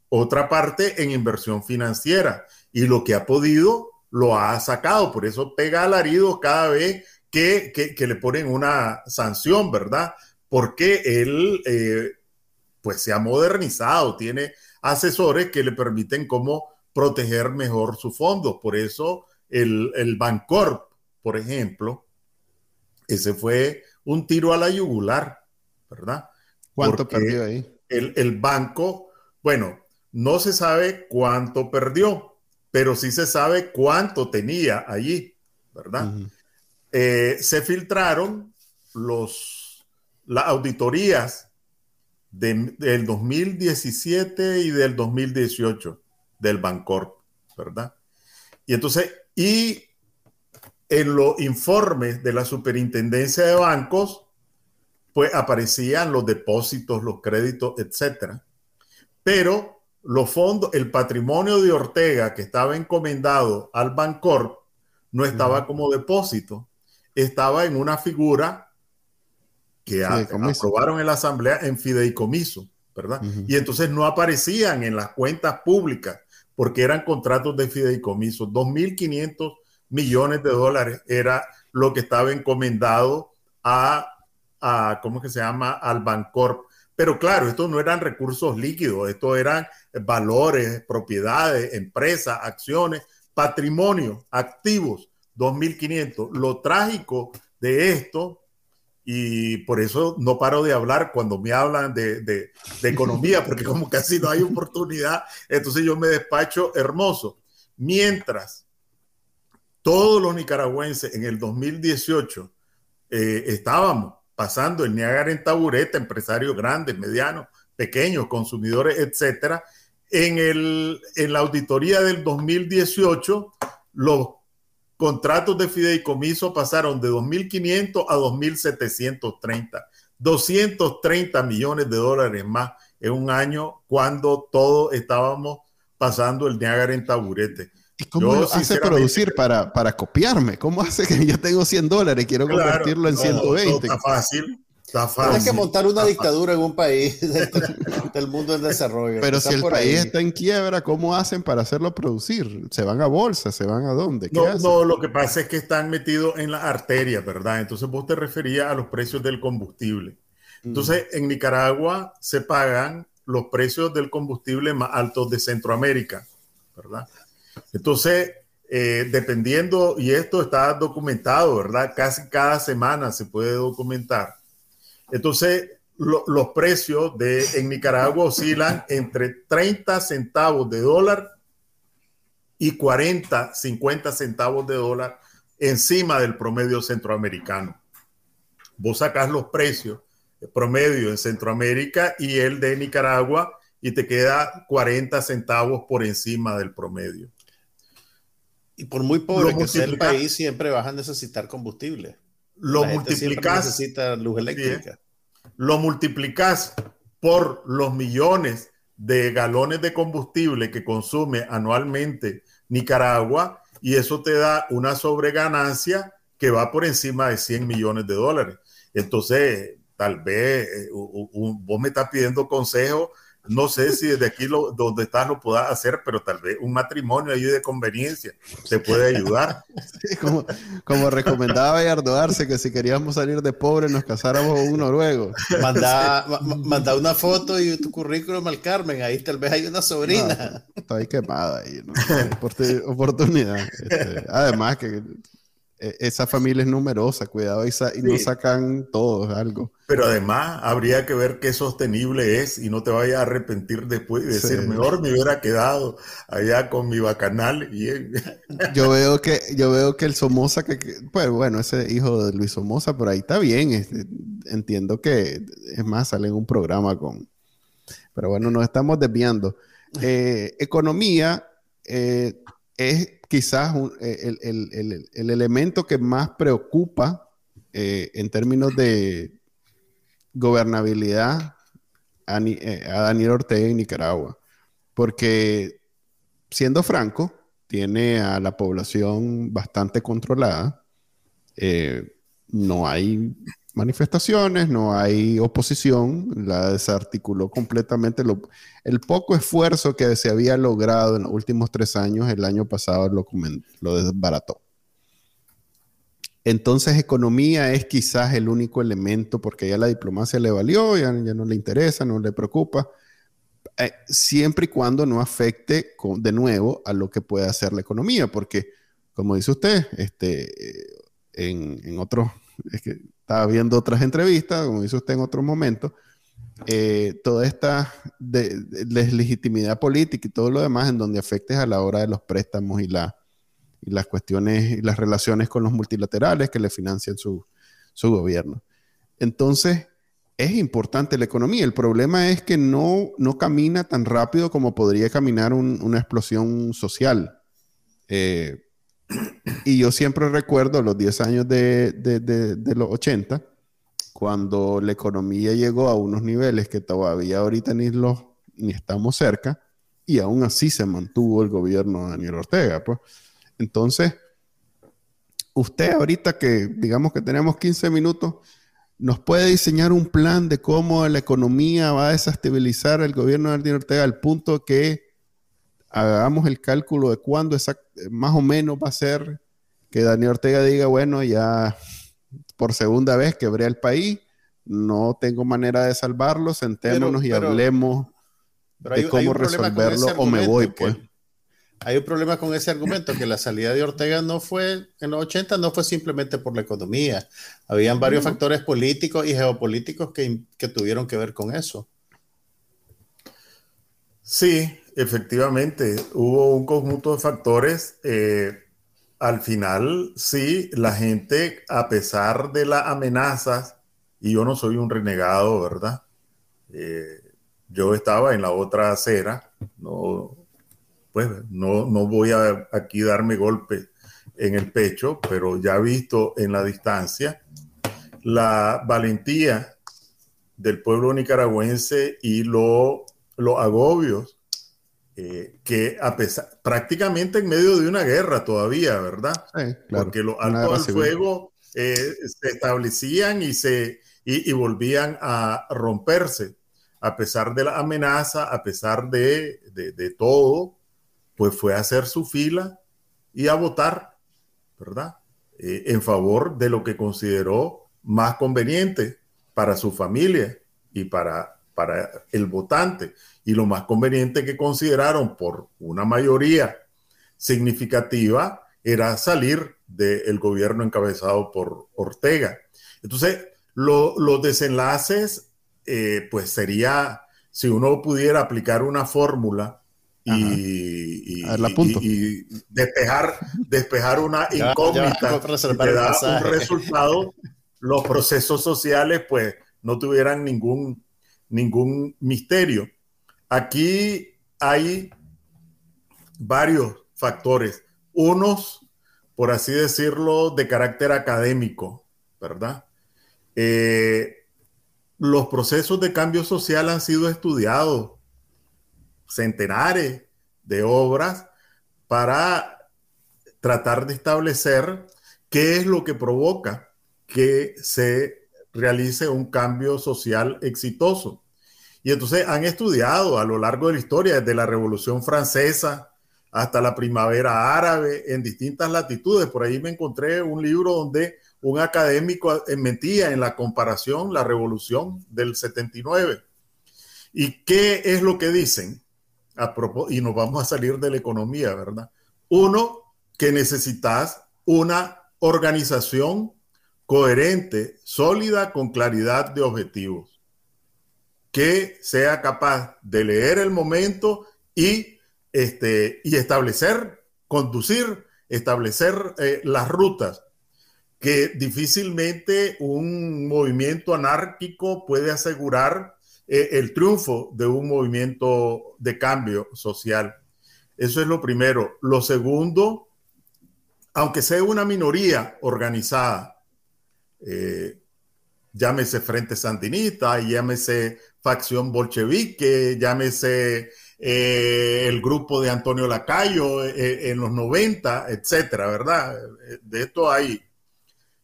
S3: otra parte en inversión financiera, y lo que ha podido lo ha sacado, por eso pega alarido cada vez que, que- que le ponen una sanción, ¿verdad? Porque él, eh, pues se ha modernizado, tiene asesores que le permiten cómo proteger mejor sus fondos. Por eso el, el Bancorp, por ejemplo, ese fue un tiro a la yugular, ¿verdad?
S1: ¿Cuánto
S3: porque-
S1: perdió ahí?
S3: el, el banco, bueno, no se sabe cuánto perdió, pero sí se sabe cuánto tenía allí, ¿verdad? Eh, se filtraron los, las auditorías de- del 2017 y del 2018 del Bancorp, ¿verdad? Y entonces, y en los informes de la Superintendencia de Bancos, pues aparecían los depósitos, los créditos, etcétera. Pero los fondos, el patrimonio de Ortega que estaba encomendado al Bancorp no estaba como depósito, estaba en una figura que a- aprobaron en la asamblea en fideicomiso, ¿verdad? Y entonces no aparecían en las cuentas públicas porque eran contratos de fideicomiso. 2.500 millones de dólares era lo que estaba encomendado a, a ¿cómo que se llama? Al Bancorp. Pero claro, estos no eran recursos líquidos, estos eran valores, propiedades, empresas, acciones, patrimonio, activos, 2.500. Lo trágico de esto, y por eso no paro de hablar cuando me hablan de, de- de economía, porque como casi no hay oportunidad, entonces yo me despacho hermoso. Mientras todos los nicaragüenses en el 2018 eh, estábamos pasando el Niágara en tabureta, empresarios grandes, medianos, pequeños, consumidores, etcétera. En, el, en la auditoría del 2018, los contratos de fideicomiso pasaron de 2.500 a 2.730. 230 millones de dólares más en un año cuando todos estábamos pasando el Niágara en taburete.
S1: ¿Y cómo
S3: Yo,
S1: lo hace producir para, para copiarme? ¿Cómo hace que yo tengo 100 dólares y quiero
S3: Claro,
S1: convertirlo en
S3: no,
S1: 120?
S3: no, está fácil, fácil.
S2: que montar una dictadura en un país del, del mundo en desarrollo.
S1: Pero
S2: Está
S1: si el país
S2: ahí.
S1: está en quiebra, ¿cómo hacen para hacerlo producir? ¿Se van a bolsa? ¿Se van a dónde? ¿Qué
S3: No,
S1: hacen?
S3: no, lo que pasa es que están metidos en las arterias, ¿verdad? Entonces vos te referías a los precios del combustible.
S1: Mm.
S3: Entonces, en Nicaragua se pagan los precios del combustible más altos de Centroamérica, ¿verdad? Entonces, eh, dependiendo, y esto está documentado, ¿verdad? Casi cada semana se puede documentar. Entonces, los precios de, en Nicaragua oscilan entre 30 centavos de dólar y 40, 50 centavos de dólar encima del promedio centroamericano. Vos sacás los precios promedio en Centroamérica y el de Nicaragua y te queda 40 centavos por encima del promedio.
S2: Y por muy pobre que sea el país, siempre vas a necesitar combustible.
S3: Lo multiplicas.
S2: Necesita luz eléctrica.
S3: lo multiplicas por los millones de galones de combustible que consume anualmente Nicaragua y eso te da una sobreganancia que va por encima de 100 millones de dólares. Entonces, tal vez eh, vos me estás pidiendo consejo no sé si desde aquí lo, donde estás lo puedas hacer, pero tal vez un matrimonio ahí de conveniencia te puede ayudar.
S1: como, como, recomendaba Bayardo Arce, que si queríamos salir de pobre nos casáramos con un noruego.
S2: Manda, manda una foto y tu currículum al Carmen, ahí tal vez hay una sobrina.
S1: está ahí quemada ahí, ¿no? oportunidad. Este, además que esa familia es numerosa, cuidado, y, no sacan todos algo.
S3: Pero además habría que ver qué sostenible es y no te vayas a arrepentir después de decir, mejor me hubiera quedado allá con mi bacanal.
S1: yo veo que yo veo que el Somoza, que, pues bueno, ese hijo de Luis Somoza, por ahí está bien. Este, entiendo que, es más, sale en un programa con... Pero bueno, nos estamos desviando. Eh, economía eh, es quizás eh, el, elemento que más preocupa eh, en términos de gobernabilidad eh, a, Daniel Ortega en Nicaragua. Porque, siendo franco, tiene a la población bastante controlada. no hay manifestaciones, no hay oposición, la desarticuló completamente. el poco esfuerzo que se había logrado en los últimos tres años, el año pasado lo, lo desbarató. Entonces, economía es quizás el único elemento, porque ya la diplomacia le valió, ya, no le interesa, no le preocupa, eh, siempre y cuando no afecte de nuevo a lo que puede hacer la economía, porque, como dice usted, este, en, en otros, estaba viendo otras entrevistas, como dice usted en otro momento, eh, toda esta deslegitimidad política y todo lo demás en donde afectes a la hora de los préstamos y, la, y las cuestiones y las relaciones con los multilaterales que le financian su, su gobierno. Entonces, es importante la economía. El problema es que no, no camina tan rápido como podría caminar una explosión social. Eh, y yo siempre recuerdo los 10 años de, de, de, los 80, cuando la economía llegó a unos niveles que todavía ahorita ni, los, ni estamos cerca, y aún así se mantuvo el gobierno de Daniel Ortega. Pues. Entonces, usted ahorita que digamos que tenemos 15 minutos, nos puede diseñar un plan de cómo la economía va a desestabilizar el gobierno de Daniel Ortega al punto que hagamos el cálculo de cuándo más o menos va a ser que Daniel Ortega diga, bueno, ya por segunda vez quebré el país, no tengo manera de salvarlo, sentémonos y hablemos de cómo resolverlo o me voy, pues.
S2: Hay un problema con ese argumento, que la salida de Ortega no fue, en los 80 no fue simplemente por la economía. Habían varios factores políticos y geopolíticos que, que tuvieron que ver con eso.
S3: Sí, efectivamente, hubo un conjunto de factores. Eh, al final, sí, la gente, a pesar de las amenazas, y yo no soy un renegado, ¿verdad? Eh, yo estaba en la otra acera, no, pues no, no voy a aquí darme golpe en el pecho, pero ya visto en la distancia la valentía del pueblo nicaragüense y lo los agobios eh, que a pesar, prácticamente en medio de una guerra todavía, ¿verdad? Porque los altos del fuego eh, se establecían y, se, y, volvían a romperse. A pesar de la amenaza, a pesar de, de, todo, pues fue a hacer su fila y a votar, ¿verdad? Eh, en favor de lo que consideró más conveniente para su familia y para para el votante. Y lo más conveniente que consideraron por una mayoría significativa era salir del gobierno encabezado por Ortega. Entonces, los desenlaces, eh, pues sería, si uno pudiera aplicar una fórmula y, despejar, despejar una incógnita que da un resultado, los procesos sociales pues no tuvieran ningún, ningún misterio. Aquí hay varios factores, unos, por así decirlo, de carácter académico, ¿verdad? Eh, los procesos de cambio social han sido estudiados, centenares de obras, para tratar de establecer qué es lo que provoca que se realice un cambio social exitoso. Y entonces han estudiado a lo largo de la historia, desde la Revolución Francesa hasta la Primavera Árabe, en distintas latitudes. Por ahí me encontré un libro donde un académico mentía en la comparación, la revolución del 79. ¿Y qué es lo que dicen? A y nos vamos a salir de la economía, ¿verdad? Uno, que necesitas una organización coherente, sólida, con claridad de objetivos, que sea capaz de leer el momento y, este, y establecer, conducir, establecer eh, las rutas que difícilmente un movimiento anárquico puede asegurar eh, el triunfo de un movimiento de cambio social. Eso es lo primero. Lo segundo, aunque sea una minoría organizada, eh, llámese Frente Sandinista, llámese facción bolchevique, llámese eh, el grupo de Antonio Lacayo en los 90, etcétera, ¿verdad? De esto hay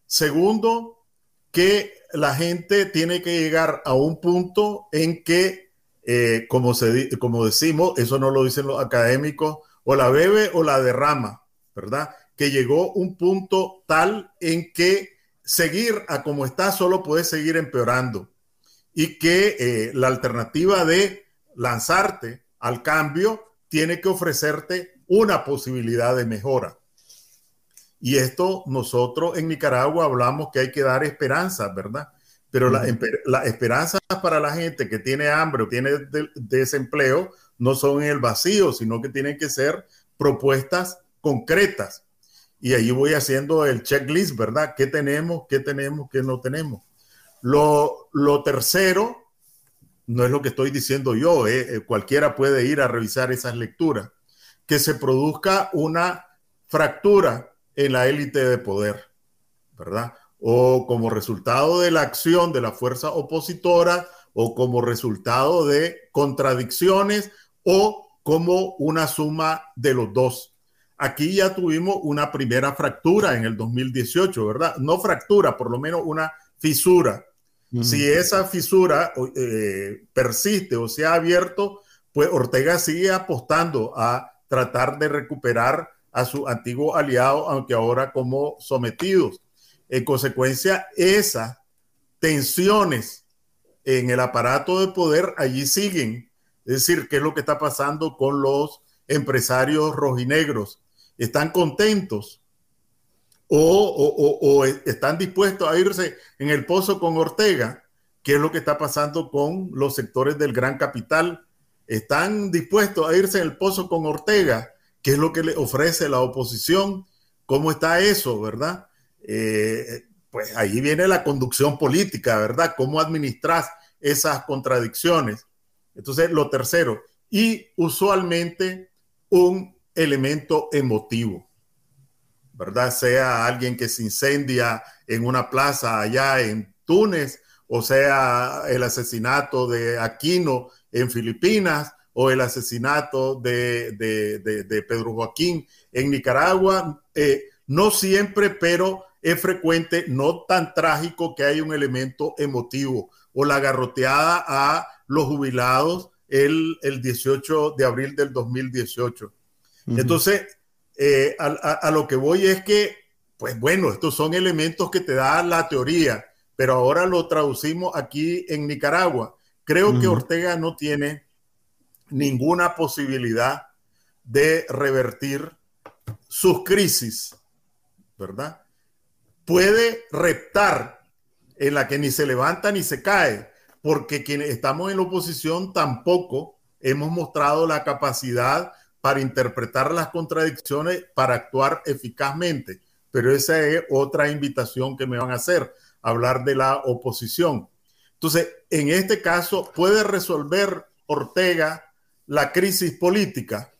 S3: Segundo, que la gente tiene que llegar a un punto en que, eh, como, como decimos, eso no lo dicen los académicos, o la bebe o la derrama, ¿verdad? Que llegó un punto tal en que seguir a como está solo puede seguir empeorando y que eh, la alternativa de lanzarte al cambio tiene que ofrecerte una posibilidad de mejora. Y esto nosotros en Nicaragua hablamos que hay que dar esperanza, ¿verdad? Pero la, esperanza para la gente que tiene hambre o tiene desempleo no son en el vacío, sino que tienen que ser propuestas concretas. Y ahí voy haciendo el checklist, ¿verdad? ¿Qué tenemos? ¿Qué tenemos? ¿Qué no tenemos? Lo, tercero, no es lo que estoy diciendo yo, eh, eh, cualquiera puede ir a revisar esas lecturas, que se produzca una fractura en la élite de poder, ¿verdad? O como resultado de la acción de la fuerza opositora o como resultado de contradicciones o como una suma de los dos. Aquí ya tuvimos una primera fractura en el 2018, ¿verdad? No fractura, por lo menos una fisura. Si esa fisura eh, persiste o se ha abierto, pues Ortega sigue apostando a tratar de recuperar a su antiguo aliado, aunque ahora como sometidos. En consecuencia, esas tensiones en el aparato de poder allí siguen. Es decir, ¿qué es lo que está pasando con los empresarios rojinegros? ¿Están contentos? O, están dispuestos a irse en el pozo con Ortega? ¿Qué es lo que está pasando con los sectores del gran capital? ¿Están dispuestos a irse en el pozo con Ortega? qué es lo que le ofrece la oposición, cómo está eso, ¿verdad? Eh, pues ahí viene la conducción política, ¿verdad? ¿Cómo administras esas contradicciones? Entonces, lo tercero, y usualmente un elemento emotivo, ¿verdad? Sea alguien que se incendia en una plaza allá en Túnez, o sea el asesinato de Aquino en Filipinas, o el asesinato de, Pedro Joaquín en Nicaragua. Eh, no siempre, pero es frecuente, no tan trágico que hay un elemento emotivo o la garroteada a los jubilados el, 18 de abril del 2018. Entonces, eh, a, lo que voy es que, pues bueno, estos son elementos que te da la teoría, pero ahora lo traducimos aquí en Nicaragua. creo que Ortega no tiene ninguna posibilidad de revertir sus crisis, ¿verdad? Puede reptar en la que ni se levanta ni se cae, porque quienes estamos en la oposición tampoco hemos mostrado la capacidad para interpretar las contradicciones, para actuar eficazmente. Pero esa es otra invitación que me van a hacer, hablar de la oposición. Entonces, en este caso, ¿puede resolver Ortega la crisis política?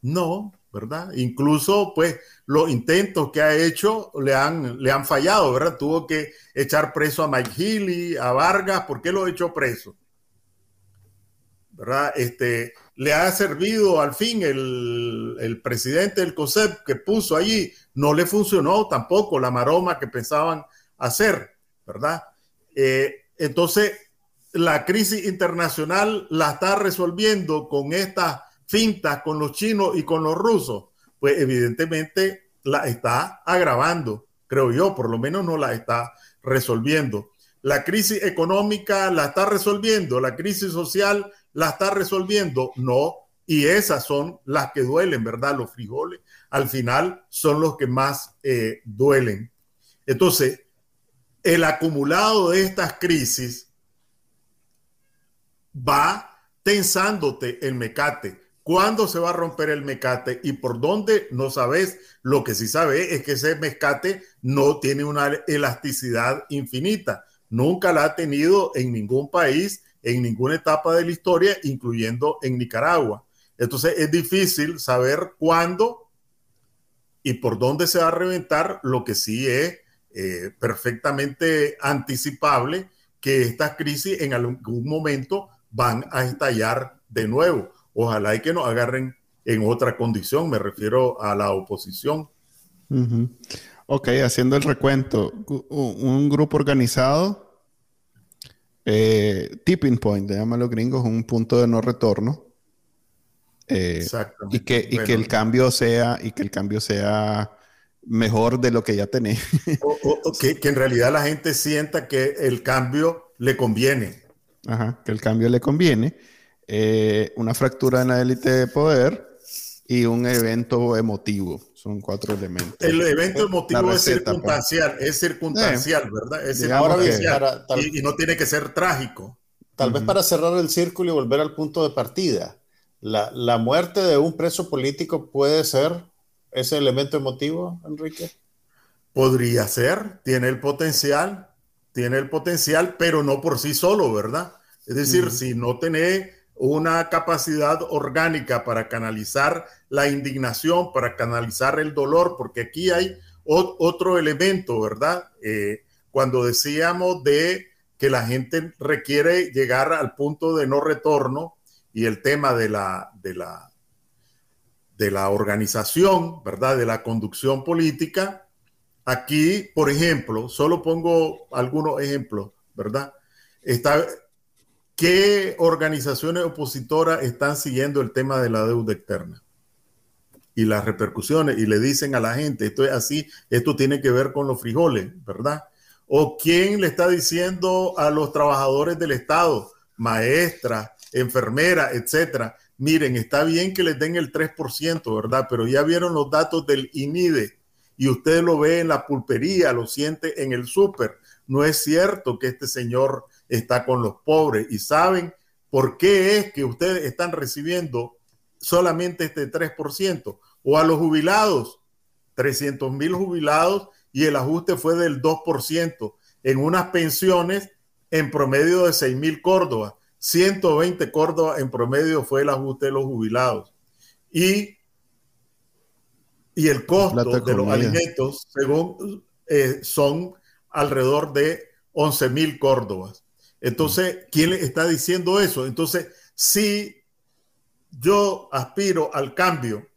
S3: No, ¿verdad? Incluso, pues, los intentos que ha hecho le han, le han fallado, ¿verdad? Tuvo que echar preso a Mike Healy, a Vargas, ¿por qué lo echó preso? ¿Verdad? Este, le ha servido al fin el, presidente del COSEP que puso allí, no le funcionó tampoco la maroma que pensaban hacer, ¿verdad? Eh, entonces, la crisis internacional la está resolviendo con estas fintas, con los chinos y con los rusos. Pues evidentemente la está agravando, creo yo, por lo menos no la está resolviendo. La crisis económica la está resolviendo, la crisis social la está resolviendo, no. Y esas son las que duelen, ¿verdad? Los frijoles al final son los que más eh, duelen. Entonces, el acumulado de estas crisis va tensándote el mecate. ¿Cuándo se va a romper el mecate y por dónde? No sabes. Lo que sí sabes es que ese mecate no tiene una elasticidad infinita. Nunca la ha tenido en ningún país, en ninguna etapa de la historia, incluyendo en Nicaragua. Entonces es difícil saber cuándo y por dónde se va a reventar. Lo que sí es eh, perfectamente anticipable que estas crisis en algún momento van a estallar de nuevo. Ojalá y que nos agarren en otra condición, me refiero a la oposición.
S1: Ok, haciendo el recuento, un grupo organizado, eh, tipping point, llaman los gringos, un punto de no retorno. Eh, y que, y que el cambio sea, y que el cambio sea mejor de lo que ya tenés.
S3: o, que, en realidad la gente sienta que el cambio le conviene.
S1: Ajá, que el cambio le conviene. Eh, una fractura en la élite de poder y un evento emotivo. Son cuatro elementos.
S3: El evento emotivo es pues. circunstancial, es circunstancial, ¿verdad? Es circunstancial. y, no tiene que ser trágico.
S2: Tal vez para cerrar el círculo y volver al punto de partida. La, la muerte de un preso político puede ser ese elemento emotivo, Enrique?
S3: Podría ser, tiene el potencial, tiene el potencial, pero no por sí solo, ¿verdad? Es decir, si no tiene una capacidad orgánica para canalizar la indignación, para canalizar el dolor, porque aquí hay otro elemento, ¿verdad? Eh, cuando decíamos de que la gente requiere llegar al punto de no retorno y el tema de la, de la de la organización, ¿verdad? De la conducción política. Aquí, por ejemplo, solo pongo algunos ejemplos, ¿verdad? Está, ¿Qué organizaciones opositoras están siguiendo el tema de la deuda externa? Y las repercusiones, y le dicen a la gente, esto es así, esto tiene que ver con los frijoles, ¿verdad? ¿O quién le está diciendo a los trabajadores del Estado, maestras, enfermeras, etcétera, miren, está bien que les den el 3%, ¿verdad? Pero ya vieron los datos del INIDE y usted lo ve en la pulpería, lo siente en el súper. No es cierto que este señor está con los pobres y saben por qué es que ustedes están recibiendo solamente este 3%. O a los jubilados, 300 mil jubilados y el ajuste fue del 2% en unas pensiones en promedio de 6 mil Córdoba. 120 Córdoba en promedio fue el ajuste de los jubilados. Y, y el costo de los alimentos, según eh, son alrededor de 11 mil Córdobas. Entonces, ¿quién le está diciendo eso? Entonces, si yo aspiro al cambio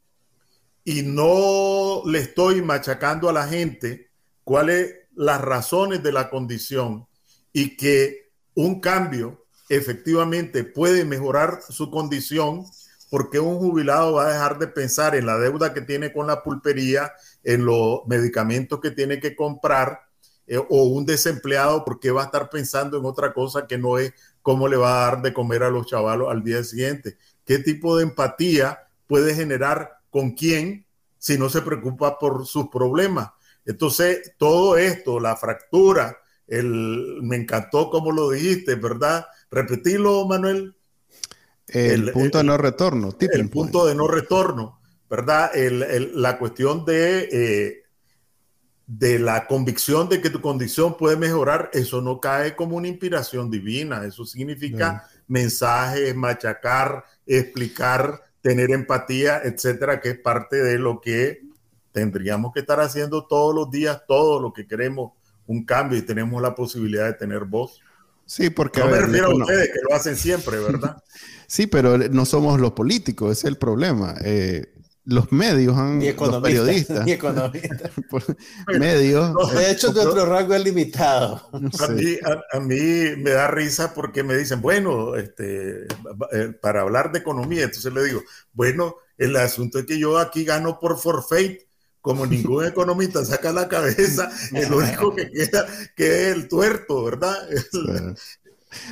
S3: y no le estoy machacando a la gente cuáles las razones de la condición y que un cambio efectivamente puede mejorar su condición porque un jubilado va a dejar de pensar en la deuda que tiene con la pulpería, en los medicamentos que tiene que comprar, eh, o un desempleado porque va a estar pensando en otra cosa que no es cómo le va a dar de comer a los chavalos al día siguiente. ¿Qué tipo de empatía puede generar con quién si no se preocupa por sus problemas? Entonces, todo esto, la fractura, el, me encantó como lo dijiste, ¿verdad? Repetirlo, Manuel.
S1: El, punto de no retorno.
S3: El punto de no retorno, ¿verdad? la cuestión de, eh, de la convicción de que tu condición puede mejorar, eso no cae como una inspiración divina. Eso significa mensajes, machacar, explicar, tener empatía, etcétera, que es parte de lo que tendríamos que estar haciendo todos los días, todo lo que queremos un cambio y tenemos la posibilidad de tener voz.
S1: Sí, porque...
S3: No me refiero a ustedes que lo hacen siempre, ¿verdad?
S1: sí, pero no somos los políticos, ese es el problema. Eh, los medios han, los periodistas,
S2: ni economistas.
S1: medios.
S2: de hecho, nuestro rango es limitado.
S3: A, mí, a, mí, me da risa porque me dicen, bueno, este, eh, para hablar de economía, entonces le digo, bueno, el asunto es que yo aquí gano por forfeit como ningún economista saca la cabeza, el único que queda que es el tuerto, ¿verdad?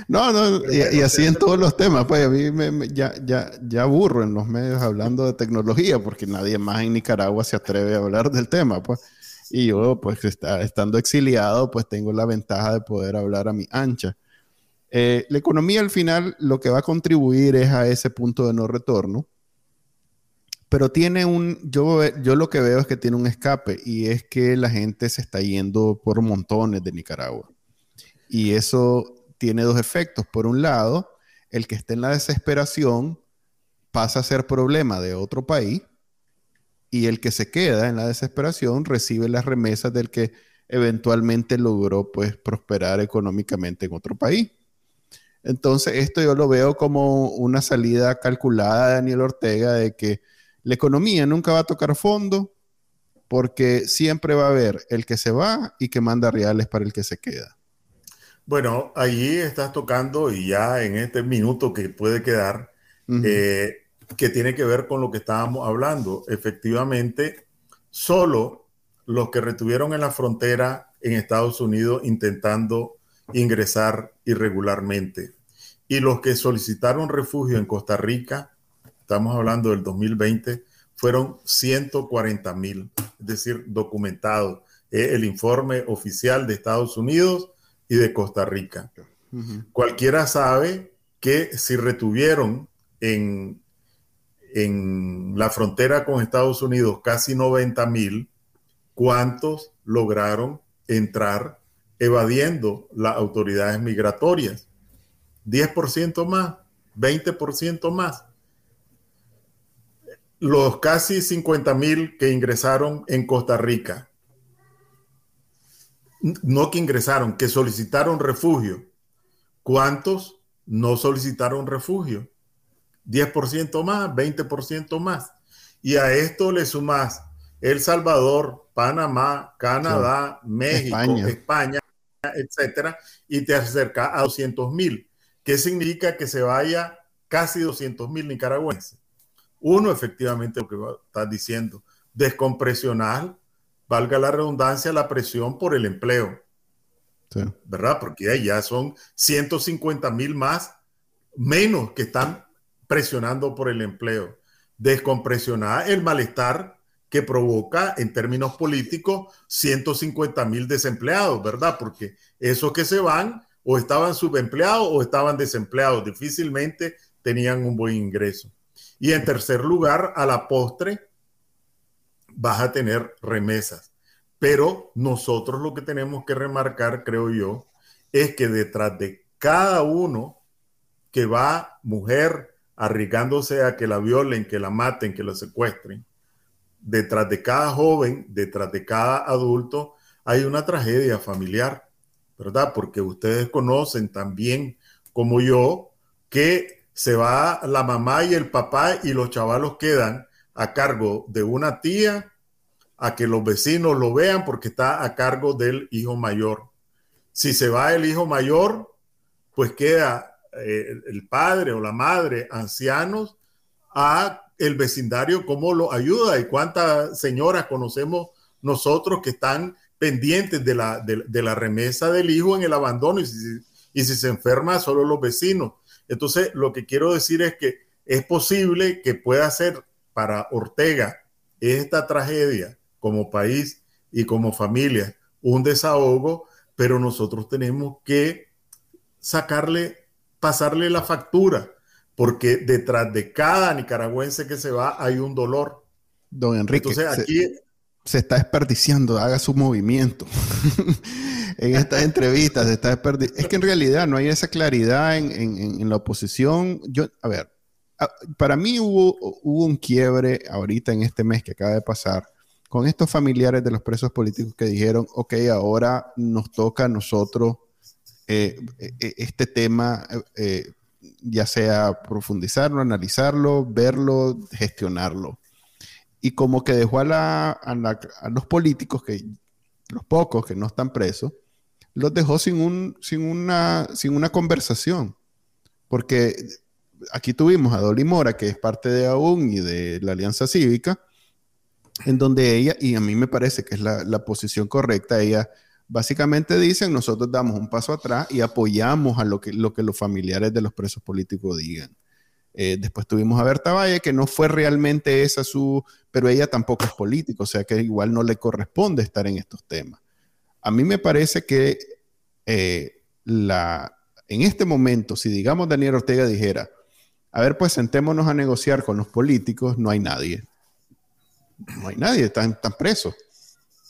S1: No, no, y, así en todos los temas, pues a mí me, ya, ya, ya aburro en los medios hablando de tecnología, porque nadie más en Nicaragua se atreve a hablar del tema, pues. Y yo, pues, está, estando exiliado, pues tengo la ventaja de poder hablar a mi ancha. Eh, la economía al final lo que va a contribuir es a ese punto de no retorno, pero tiene un, yo, yo lo que veo es que tiene un escape y es que la gente se está yendo por montones de Nicaragua. Y eso tiene dos efectos. Por un lado, el que esté en la desesperación pasa a ser problema de otro país y el que se queda en la desesperación recibe las remesas del que eventualmente logró pues prosperar económicamente en otro país. Entonces, esto yo lo veo como una salida calculada de Daniel Ortega de que la economía nunca va a tocar fondo porque siempre va a haber el que se va y que manda reales para el que se queda.
S3: Bueno, allí estás tocando y ya en este minuto que puede quedar, eh, que tiene que ver con lo que estábamos hablando. Efectivamente, solo los que retuvieron en la frontera en Estados Unidos intentando ingresar irregularmente y los que solicitaron refugio en Costa Rica estamos hablando del 2020, fueron 140 mil, es decir, documentado el informe oficial de Estados Unidos y de Costa Rica. Cualquiera sabe que si retuvieron en, en la frontera con Estados Unidos casi 90 mil, ¿cuántos lograron entrar evadiendo las autoridades migratorias? 10% más, 20% más los casi 50 mil que ingresaron en Costa Rica, no que ingresaron, que solicitaron refugio, ¿cuántos no solicitaron refugio? 10% más, 20% más. Y a esto le sumas El Salvador, Panamá, Canadá, México, España. España, etcétera, y te acerca a 200 mil. ¿Qué significa que se vaya casi 200 mil nicaragüenses? Uno, efectivamente, lo que estás diciendo, descompresionar, valga la redundancia, la presión por el empleo. ¿Verdad? Porque ya son 150 mil más, menos que están presionando por el empleo. Descompresionar el malestar que provoca en términos políticos 150 mil desempleados, ¿verdad? Porque esos que se van o estaban subempleados o estaban desempleados, difícilmente tenían un buen ingreso. Y en tercer lugar, a la postre, vas a tener remesas. Pero nosotros lo que tenemos que remarcar, creo yo, es que detrás de cada uno que va, mujer, arriesgándose a que la violen, que la maten, que la secuestren, detrás de cada joven, detrás de cada adulto, hay una tragedia familiar, ¿verdad? Porque ustedes conocen también, como yo, que se va la mamá y el papá y los chavalos quedan a cargo de una tía, a que los vecinos lo vean porque está a cargo del hijo mayor. Si se va el hijo mayor, pues queda eh, el padre o la madre ancianos a el vecindario cómo lo ayuda y cuántas señoras conocemos nosotros que están pendientes de la, de, la remesa del hijo en el abandono y si, y si se enferma, solo los vecinos. Entonces, lo que quiero decir es que es posible que pueda ser para Ortega esta tragedia como país y como familia un desahogo, pero nosotros tenemos que sacarle, pasarle la factura, porque detrás de cada nicaragüense que se va hay un dolor.
S1: Don Enrique, Entonces, aquí, se, está desperdiciando, haga su movimiento. en estas entrevistas se está desperdiciando. Es que en realidad no hay esa claridad en, en la oposición. Yo, a ver, para mí hubo, un quiebre ahorita en este mes que acaba de pasar con estos familiares de los presos políticos que dijeron, ok, ahora nos toca a nosotros eh, eh, este tema, eh, ya sea profundizarlo, analizarlo, verlo, gestionarlo. Y como que dejó a, los políticos, que los pocos que no están presos, los dejó sin, una, sin una conversación. Porque aquí tuvimos a Dolly Mora, que es parte de AUN y de la Alianza Cívica, en donde ella, y a mí me parece que es la, posición correcta, ella básicamente dice, nosotros damos un paso atrás y apoyamos a lo que, lo que los familiares de los presos políticos digan. Eh, después tuvimos a Berta Valle, que no fue realmente esa su, pero ella tampoco es política, o sea que igual no le corresponde estar en estos temas. A mí me parece que eh, la, en este momento, si digamos Daniel Ortega dijera, a ver, pues sentémonos a negociar con los políticos, no hay nadie. No hay nadie, están, presos.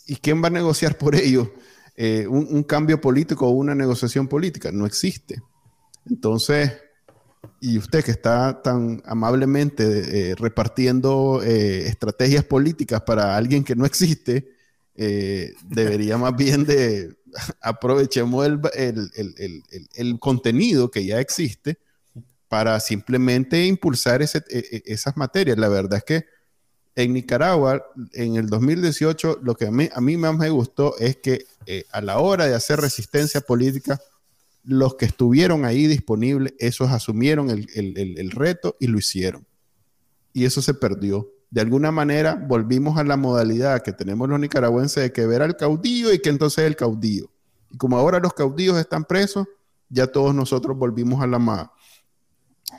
S1: ¿Y quién va a negociar por ellos eh, un, cambio político o una negociación política? No existe. Entonces, y usted que está tan amablemente eh, repartiendo eh, estrategias políticas para alguien que no existe, debería más bien de aprovechemos el, contenido que ya existe para simplemente impulsar e, e, esas materias. La verdad es que en Nicaragua, en el 2018, lo que a mí, a mí más me gustó es que eh, a la hora de hacer resistencia política, los que estuvieron ahí disponibles, esos asumieron el, reto y lo hicieron. Y eso se perdió. De alguna manera volvimos a la modalidad que tenemos los nicaragüenses de que ver al caudillo y que entonces el caudillo. Y como ahora los caudillos están presos, ya todos nosotros volvimos a la,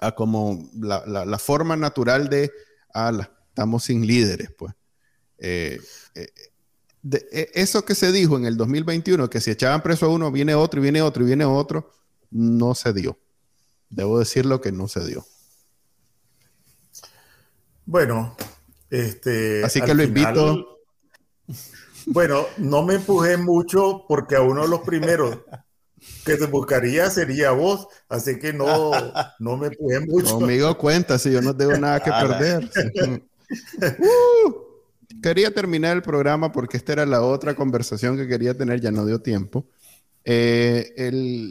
S1: a como la, forma natural de, ala, estamos sin líderes, pues. Eh, eh, e, eso que se dijo en el 2021, que si echaban preso a uno, viene otro y viene otro y viene otro, no se dio. Debo decirlo que no se dio.
S3: Bueno, este.
S1: Así que lo invito.
S3: Bueno, no me empujé mucho porque a uno de los primeros que te buscaría sería vos, así que no, no me pude mucho.
S1: Conmigo cuenta, si yo no tengo nada que perder. Uh, quería terminar el programa porque esta era la otra conversación que quería tener, ya no dio tiempo. Eh,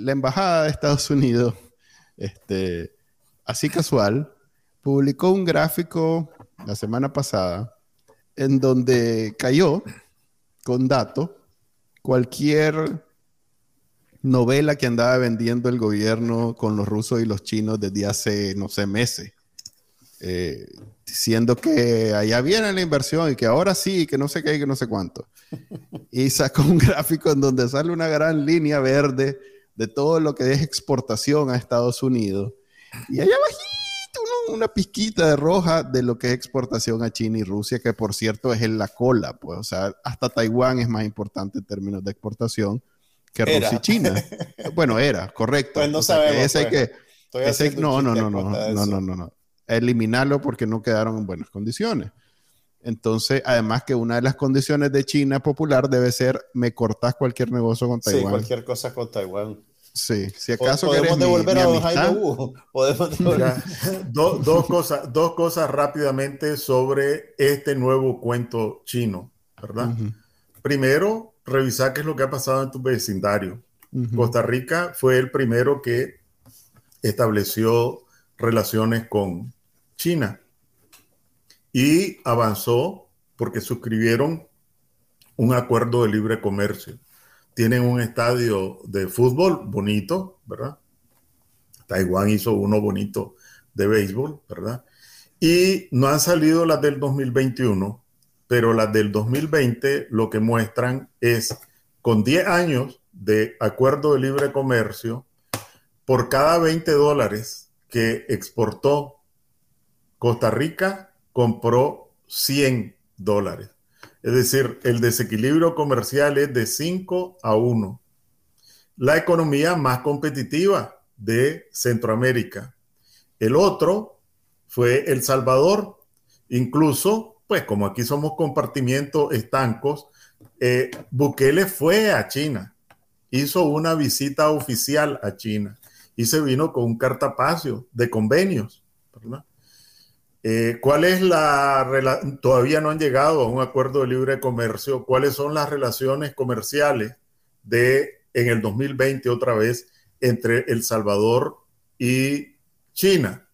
S1: la embajada de Estados Unidos, este, así casual, publicó un gráfico la semana pasada en donde cayó con datos cualquier novela que andaba vendiendo el gobierno con los rusos y los chinos desde hace, no sé, meses. Eh, diciendo que allá viene la inversión y que ahora sí, que no sé qué y que no sé cuánto. Y sacó un gráfico en donde sale una gran línea verde de todo lo que es exportación a Estados Unidos. Y allá bajito una pizquita de roja de lo que es exportación a China y Rusia, que por cierto es en la cola, pues, o sea, hasta Taiwán es más importante en términos de exportación que Rusia y China. bueno, era, correcto.
S2: Pues no sabemos.
S1: Ese pues. que, ese, no, no, no, no, no, no, no, no. Eliminarlo porque no quedaron en buenas condiciones. Entonces, además que una de las condiciones de China popular debe ser me cortas cualquier negocio con Taiwán.
S2: Sí, cualquier cosa con Taiwán.
S1: Sí, si acaso
S2: podemos devolver a Jaime Podemos
S3: dos, cosas, dos cosas rápidamente sobre este nuevo cuento chino, ¿verdad? Primero, revisar qué es lo que ha pasado en tu vecindario. Costa Rica fue el primero que estableció relaciones con China y avanzó porque suscribieron un acuerdo de libre comercio. Tienen un estadio de fútbol bonito, ¿verdad? Taiwán hizo uno bonito de béisbol, ¿verdad? Y no han salido las del 2021, pero las del 2020 lo que muestran es con 10 años de acuerdo de libre comercio, por cada 20 dólares que exportó Costa Rica, compró 100 dólares. Es decir, el desequilibrio comercial es de 5 a 1. La economía más competitiva de Centroamérica. El otro fue El Salvador. Incluso, pues como aquí somos compartimientos estancos, eh, Bukele fue a China, hizo una visita oficial a China y se vino con un cartapacio de convenios. Eh, ¿Cuál es la todavía no han llegado a un acuerdo de libre comercio? ¿Cuáles son las relaciones comerciales de en el 2020 otra vez entre El Salvador y China?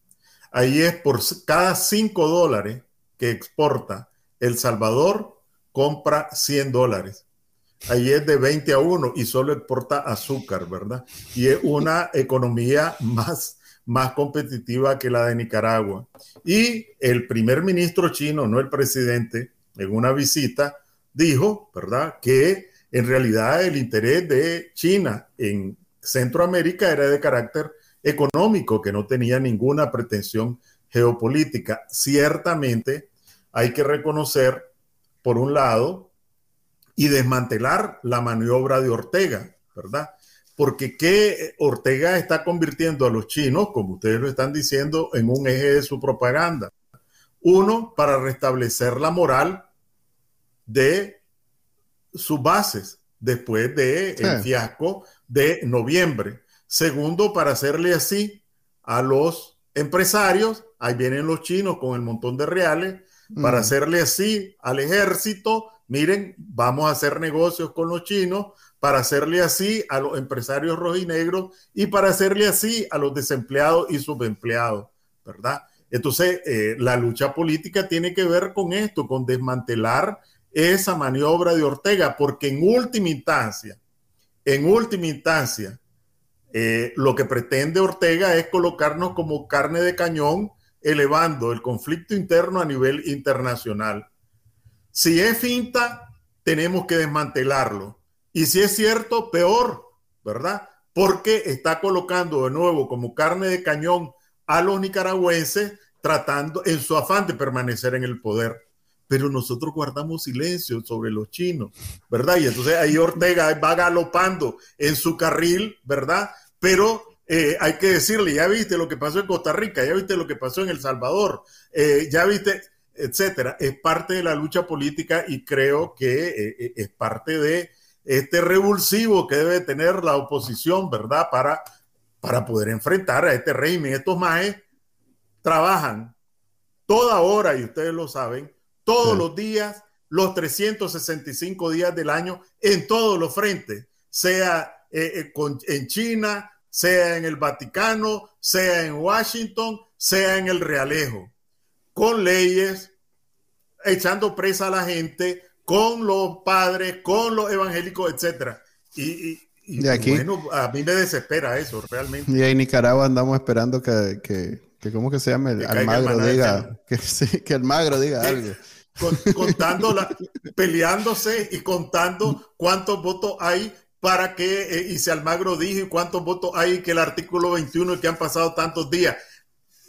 S3: Ahí es por cada 5 dólares que exporta El Salvador, compra 100 dólares. Ahí es de 20 a 1 y solo exporta azúcar, ¿verdad? Y es una economía más, más competitiva que la de Nicaragua. Y el primer ministro chino, no el presidente, en una visita, dijo, ¿verdad?, que en realidad el interés de China en Centroamérica era de carácter económico, que no tenía ninguna pretensión geopolítica. Ciertamente hay que reconocer, por un lado, y desmantelar la maniobra de Ortega, ¿verdad? Porque ¿qué Ortega está convirtiendo a los chinos, como ustedes lo están diciendo, en un eje de su propaganda? Uno, para restablecer la moral de sus bases después del de fiasco de noviembre. Segundo, para hacerle así a los empresarios, ahí vienen los chinos con el montón de reales, para hacerle así al ejército, miren, vamos a hacer negocios con los chinos para hacerle así a los empresarios rojinegros y para hacerle así a los desempleados y subempleados, ¿verdad? Entonces, eh, la lucha política tiene que ver con esto, con desmantelar esa maniobra de Ortega, porque en última instancia, en última instancia, eh, lo que pretende Ortega es colocarnos como carne de cañón, elevando el conflicto interno a nivel internacional. Si es finta, tenemos que desmantelarlo. Y si es cierto, peor, ¿verdad? Porque está colocando de nuevo como carne de cañón a los nicaragüenses tratando en su afán de permanecer en el poder. Pero nosotros guardamos silencio sobre los chinos, ¿verdad? Y entonces ahí Ortega va galopando en su carril, ¿verdad? Pero eh, hay que decirle, ya viste lo que pasó en Costa Rica, ya viste lo que pasó en El Salvador, eh, ya viste, etcétera. Es parte de la lucha política y creo que eh, es parte de este revulsivo que debe tener la oposición, ¿verdad? Para, para poder enfrentar a este régimen. Estos maes trabajan toda hora, y ustedes lo saben, todos los días, los 365 días del año, en todos los frentes, sea eh, en China, sea en el Vaticano, sea en Washington, sea en el Realejo con leyes, echando presa a la gente, con los padres, con los evangélicos, etcétera. Y, y,
S1: aquí,
S3: bueno, a mí me desespera eso, realmente.
S1: Y en Nicaragua andamos esperando que, que, que ¿cómo que se llama? El Almagro diga, que, que Almagro diga algo.
S3: contando, la, peleándose y contando cuántos votos hay para que, eh, y si Almagro dijo cuántos votos hay que el artículo 21 que han pasado tantos días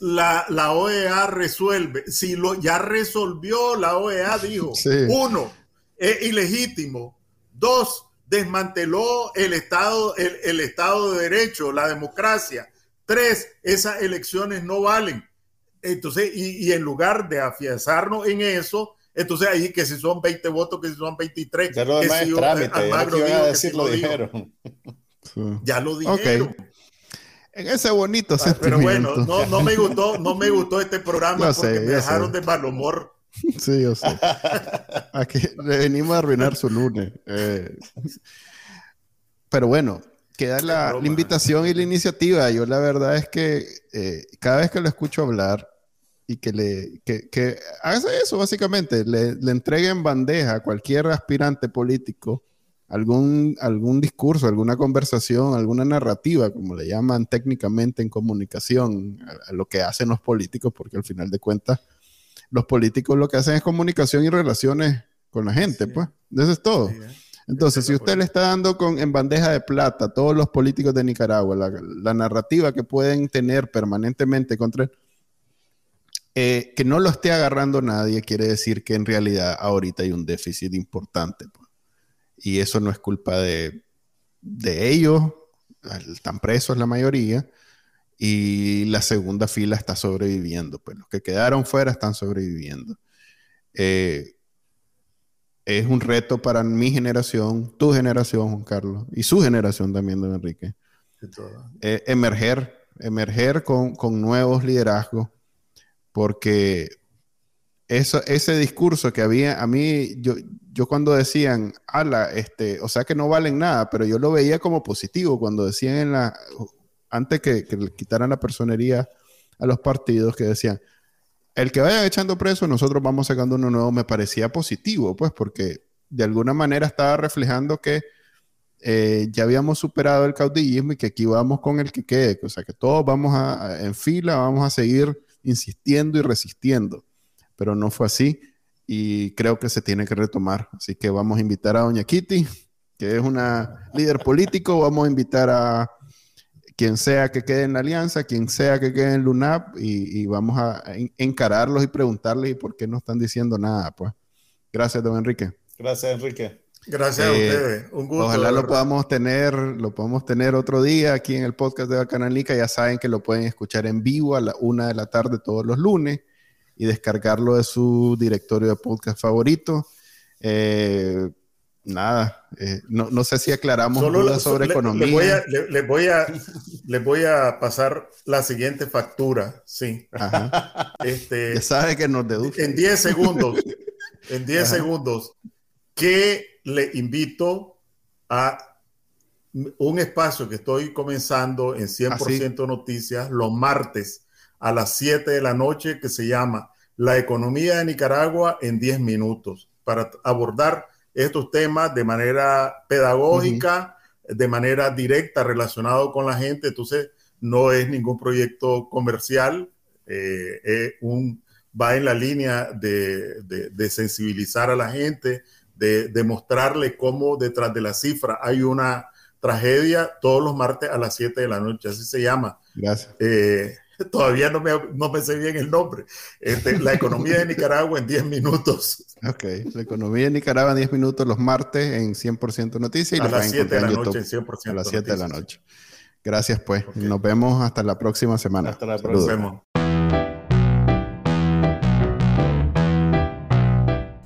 S3: la, OEA resuelve. Si lo ya resolvió, la OEA dijo, uno, es ilegítimo. Dos, desmanteló el Estado, el, Estado de Derecho, la democracia. Tres, esas elecciones no valen. Entonces, y, en lugar de afianzarnos en eso, entonces ahí que si son 20 votos, que si son 23,
S2: ya lo demás
S3: si
S2: trámite, ya lo dijeron.
S3: Ya lo dijeron
S1: en ese bonito
S3: ah, Pero bueno, no, no, me gustó, no me gustó este programa porque me dejaron de mal humor.
S1: Sí, yo sé. Aquí venimos a arruinar su lunes. Eh. pero bueno, queda la, invitación y la iniciativa. Yo la verdad es que eh, cada vez que lo escucho hablar y que le que, que haga eso básicamente, le, le entreguen bandeja a cualquier aspirante político algún, algún discurso, alguna conversación, alguna narrativa, como le llaman técnicamente en comunicación, a, lo que hacen los políticos, porque al final de cuentas, los políticos lo que hacen es comunicación y relaciones con la gente, pues. Eso es todo. Entonces, si usted le está dando con, en bandeja de plata a todos los políticos de Nicaragua la, narrativa que pueden tener permanentemente contra él, eh, que no lo esté agarrando nadie quiere decir que en realidad ahorita hay un déficit importante. Pues. Y eso no es culpa de, de ellos, están presos la mayoría, y la segunda fila está sobreviviendo. Pues los que quedaron fuera están sobreviviendo. Eh, es un reto para mi generación, tu generación, Juan Carlos, y su generación también, don Enrique. Eh, emerger, emerger con, nuevos liderazgos, porque eso, ese discurso que había, a mí, yo, yo cuando decían, ala, este, o sea que no valen nada, pero yo lo veía como positivo cuando decían en la, antes que, le quitaran la personería a los partidos, que decían, el que vaya echando preso, nosotros vamos sacando uno nuevo, me parecía positivo, pues, porque de alguna manera estaba reflejando que eh, ya habíamos superado el caudillismo y que aquí vamos con el que quede, o sea, que todos vamos a, en fila, vamos a seguir insistiendo y resistiendo, pero no fue así y creo que se tiene que retomar. Así que vamos a invitar a Doña Kitty, que es una líder político, vamos a invitar a quien sea que quede en la alianza, quien sea que quede en LUNAP, y, vamos a encararlos y preguntarles por qué no están diciendo nada. Pues. Gracias, don Enrique.
S2: Gracias, Enrique.
S3: Gracias a eh, ustedes. Un gusto.
S1: Ojalá lo podamos tener, lo podemos tener otro día aquí en el podcast de Bacanalica. Ya saben que lo pueden escuchar en vivo a la una de la tarde todos los lunes y descargarlo de su directorio de podcast favorito. Eh, nada, eh, no, sé si aclaramos dudas sobre economía.
S3: Les voy, a, le, voy a, voy a pasar la siguiente factura, sí.
S1: Este, ya sabe que nos deduce.
S3: En 10 segundos, en 10 segundos, que le invito a un espacio que estoy comenzando en 100% ah, Noticias los martes a las 7 de la noche que se llama La economía de Nicaragua en 10 minutos para abordar estos temas de manera pedagógica, de manera directa, relacionado con la gente. Entonces, no es ningún proyecto comercial, eh, un, va en la línea de, de, sensibilizar a la gente, de, de, mostrarle cómo detrás de la cifra hay una tragedia todos los martes a las 7 de la noche, así se llama.
S1: Gracias.
S3: Eh, todavía no me, no me sé bien el nombre. Este, la economía de Nicaragua en 10 minutos.
S1: Ok, la economía de Nicaragua en 10 minutos los martes en 100% Noticias.
S3: Y a las 7 de la noche en 100%
S1: A las 7 de la noche. Gracias pues. Nos vemos hasta la próxima semana.
S2: Hasta la próxima.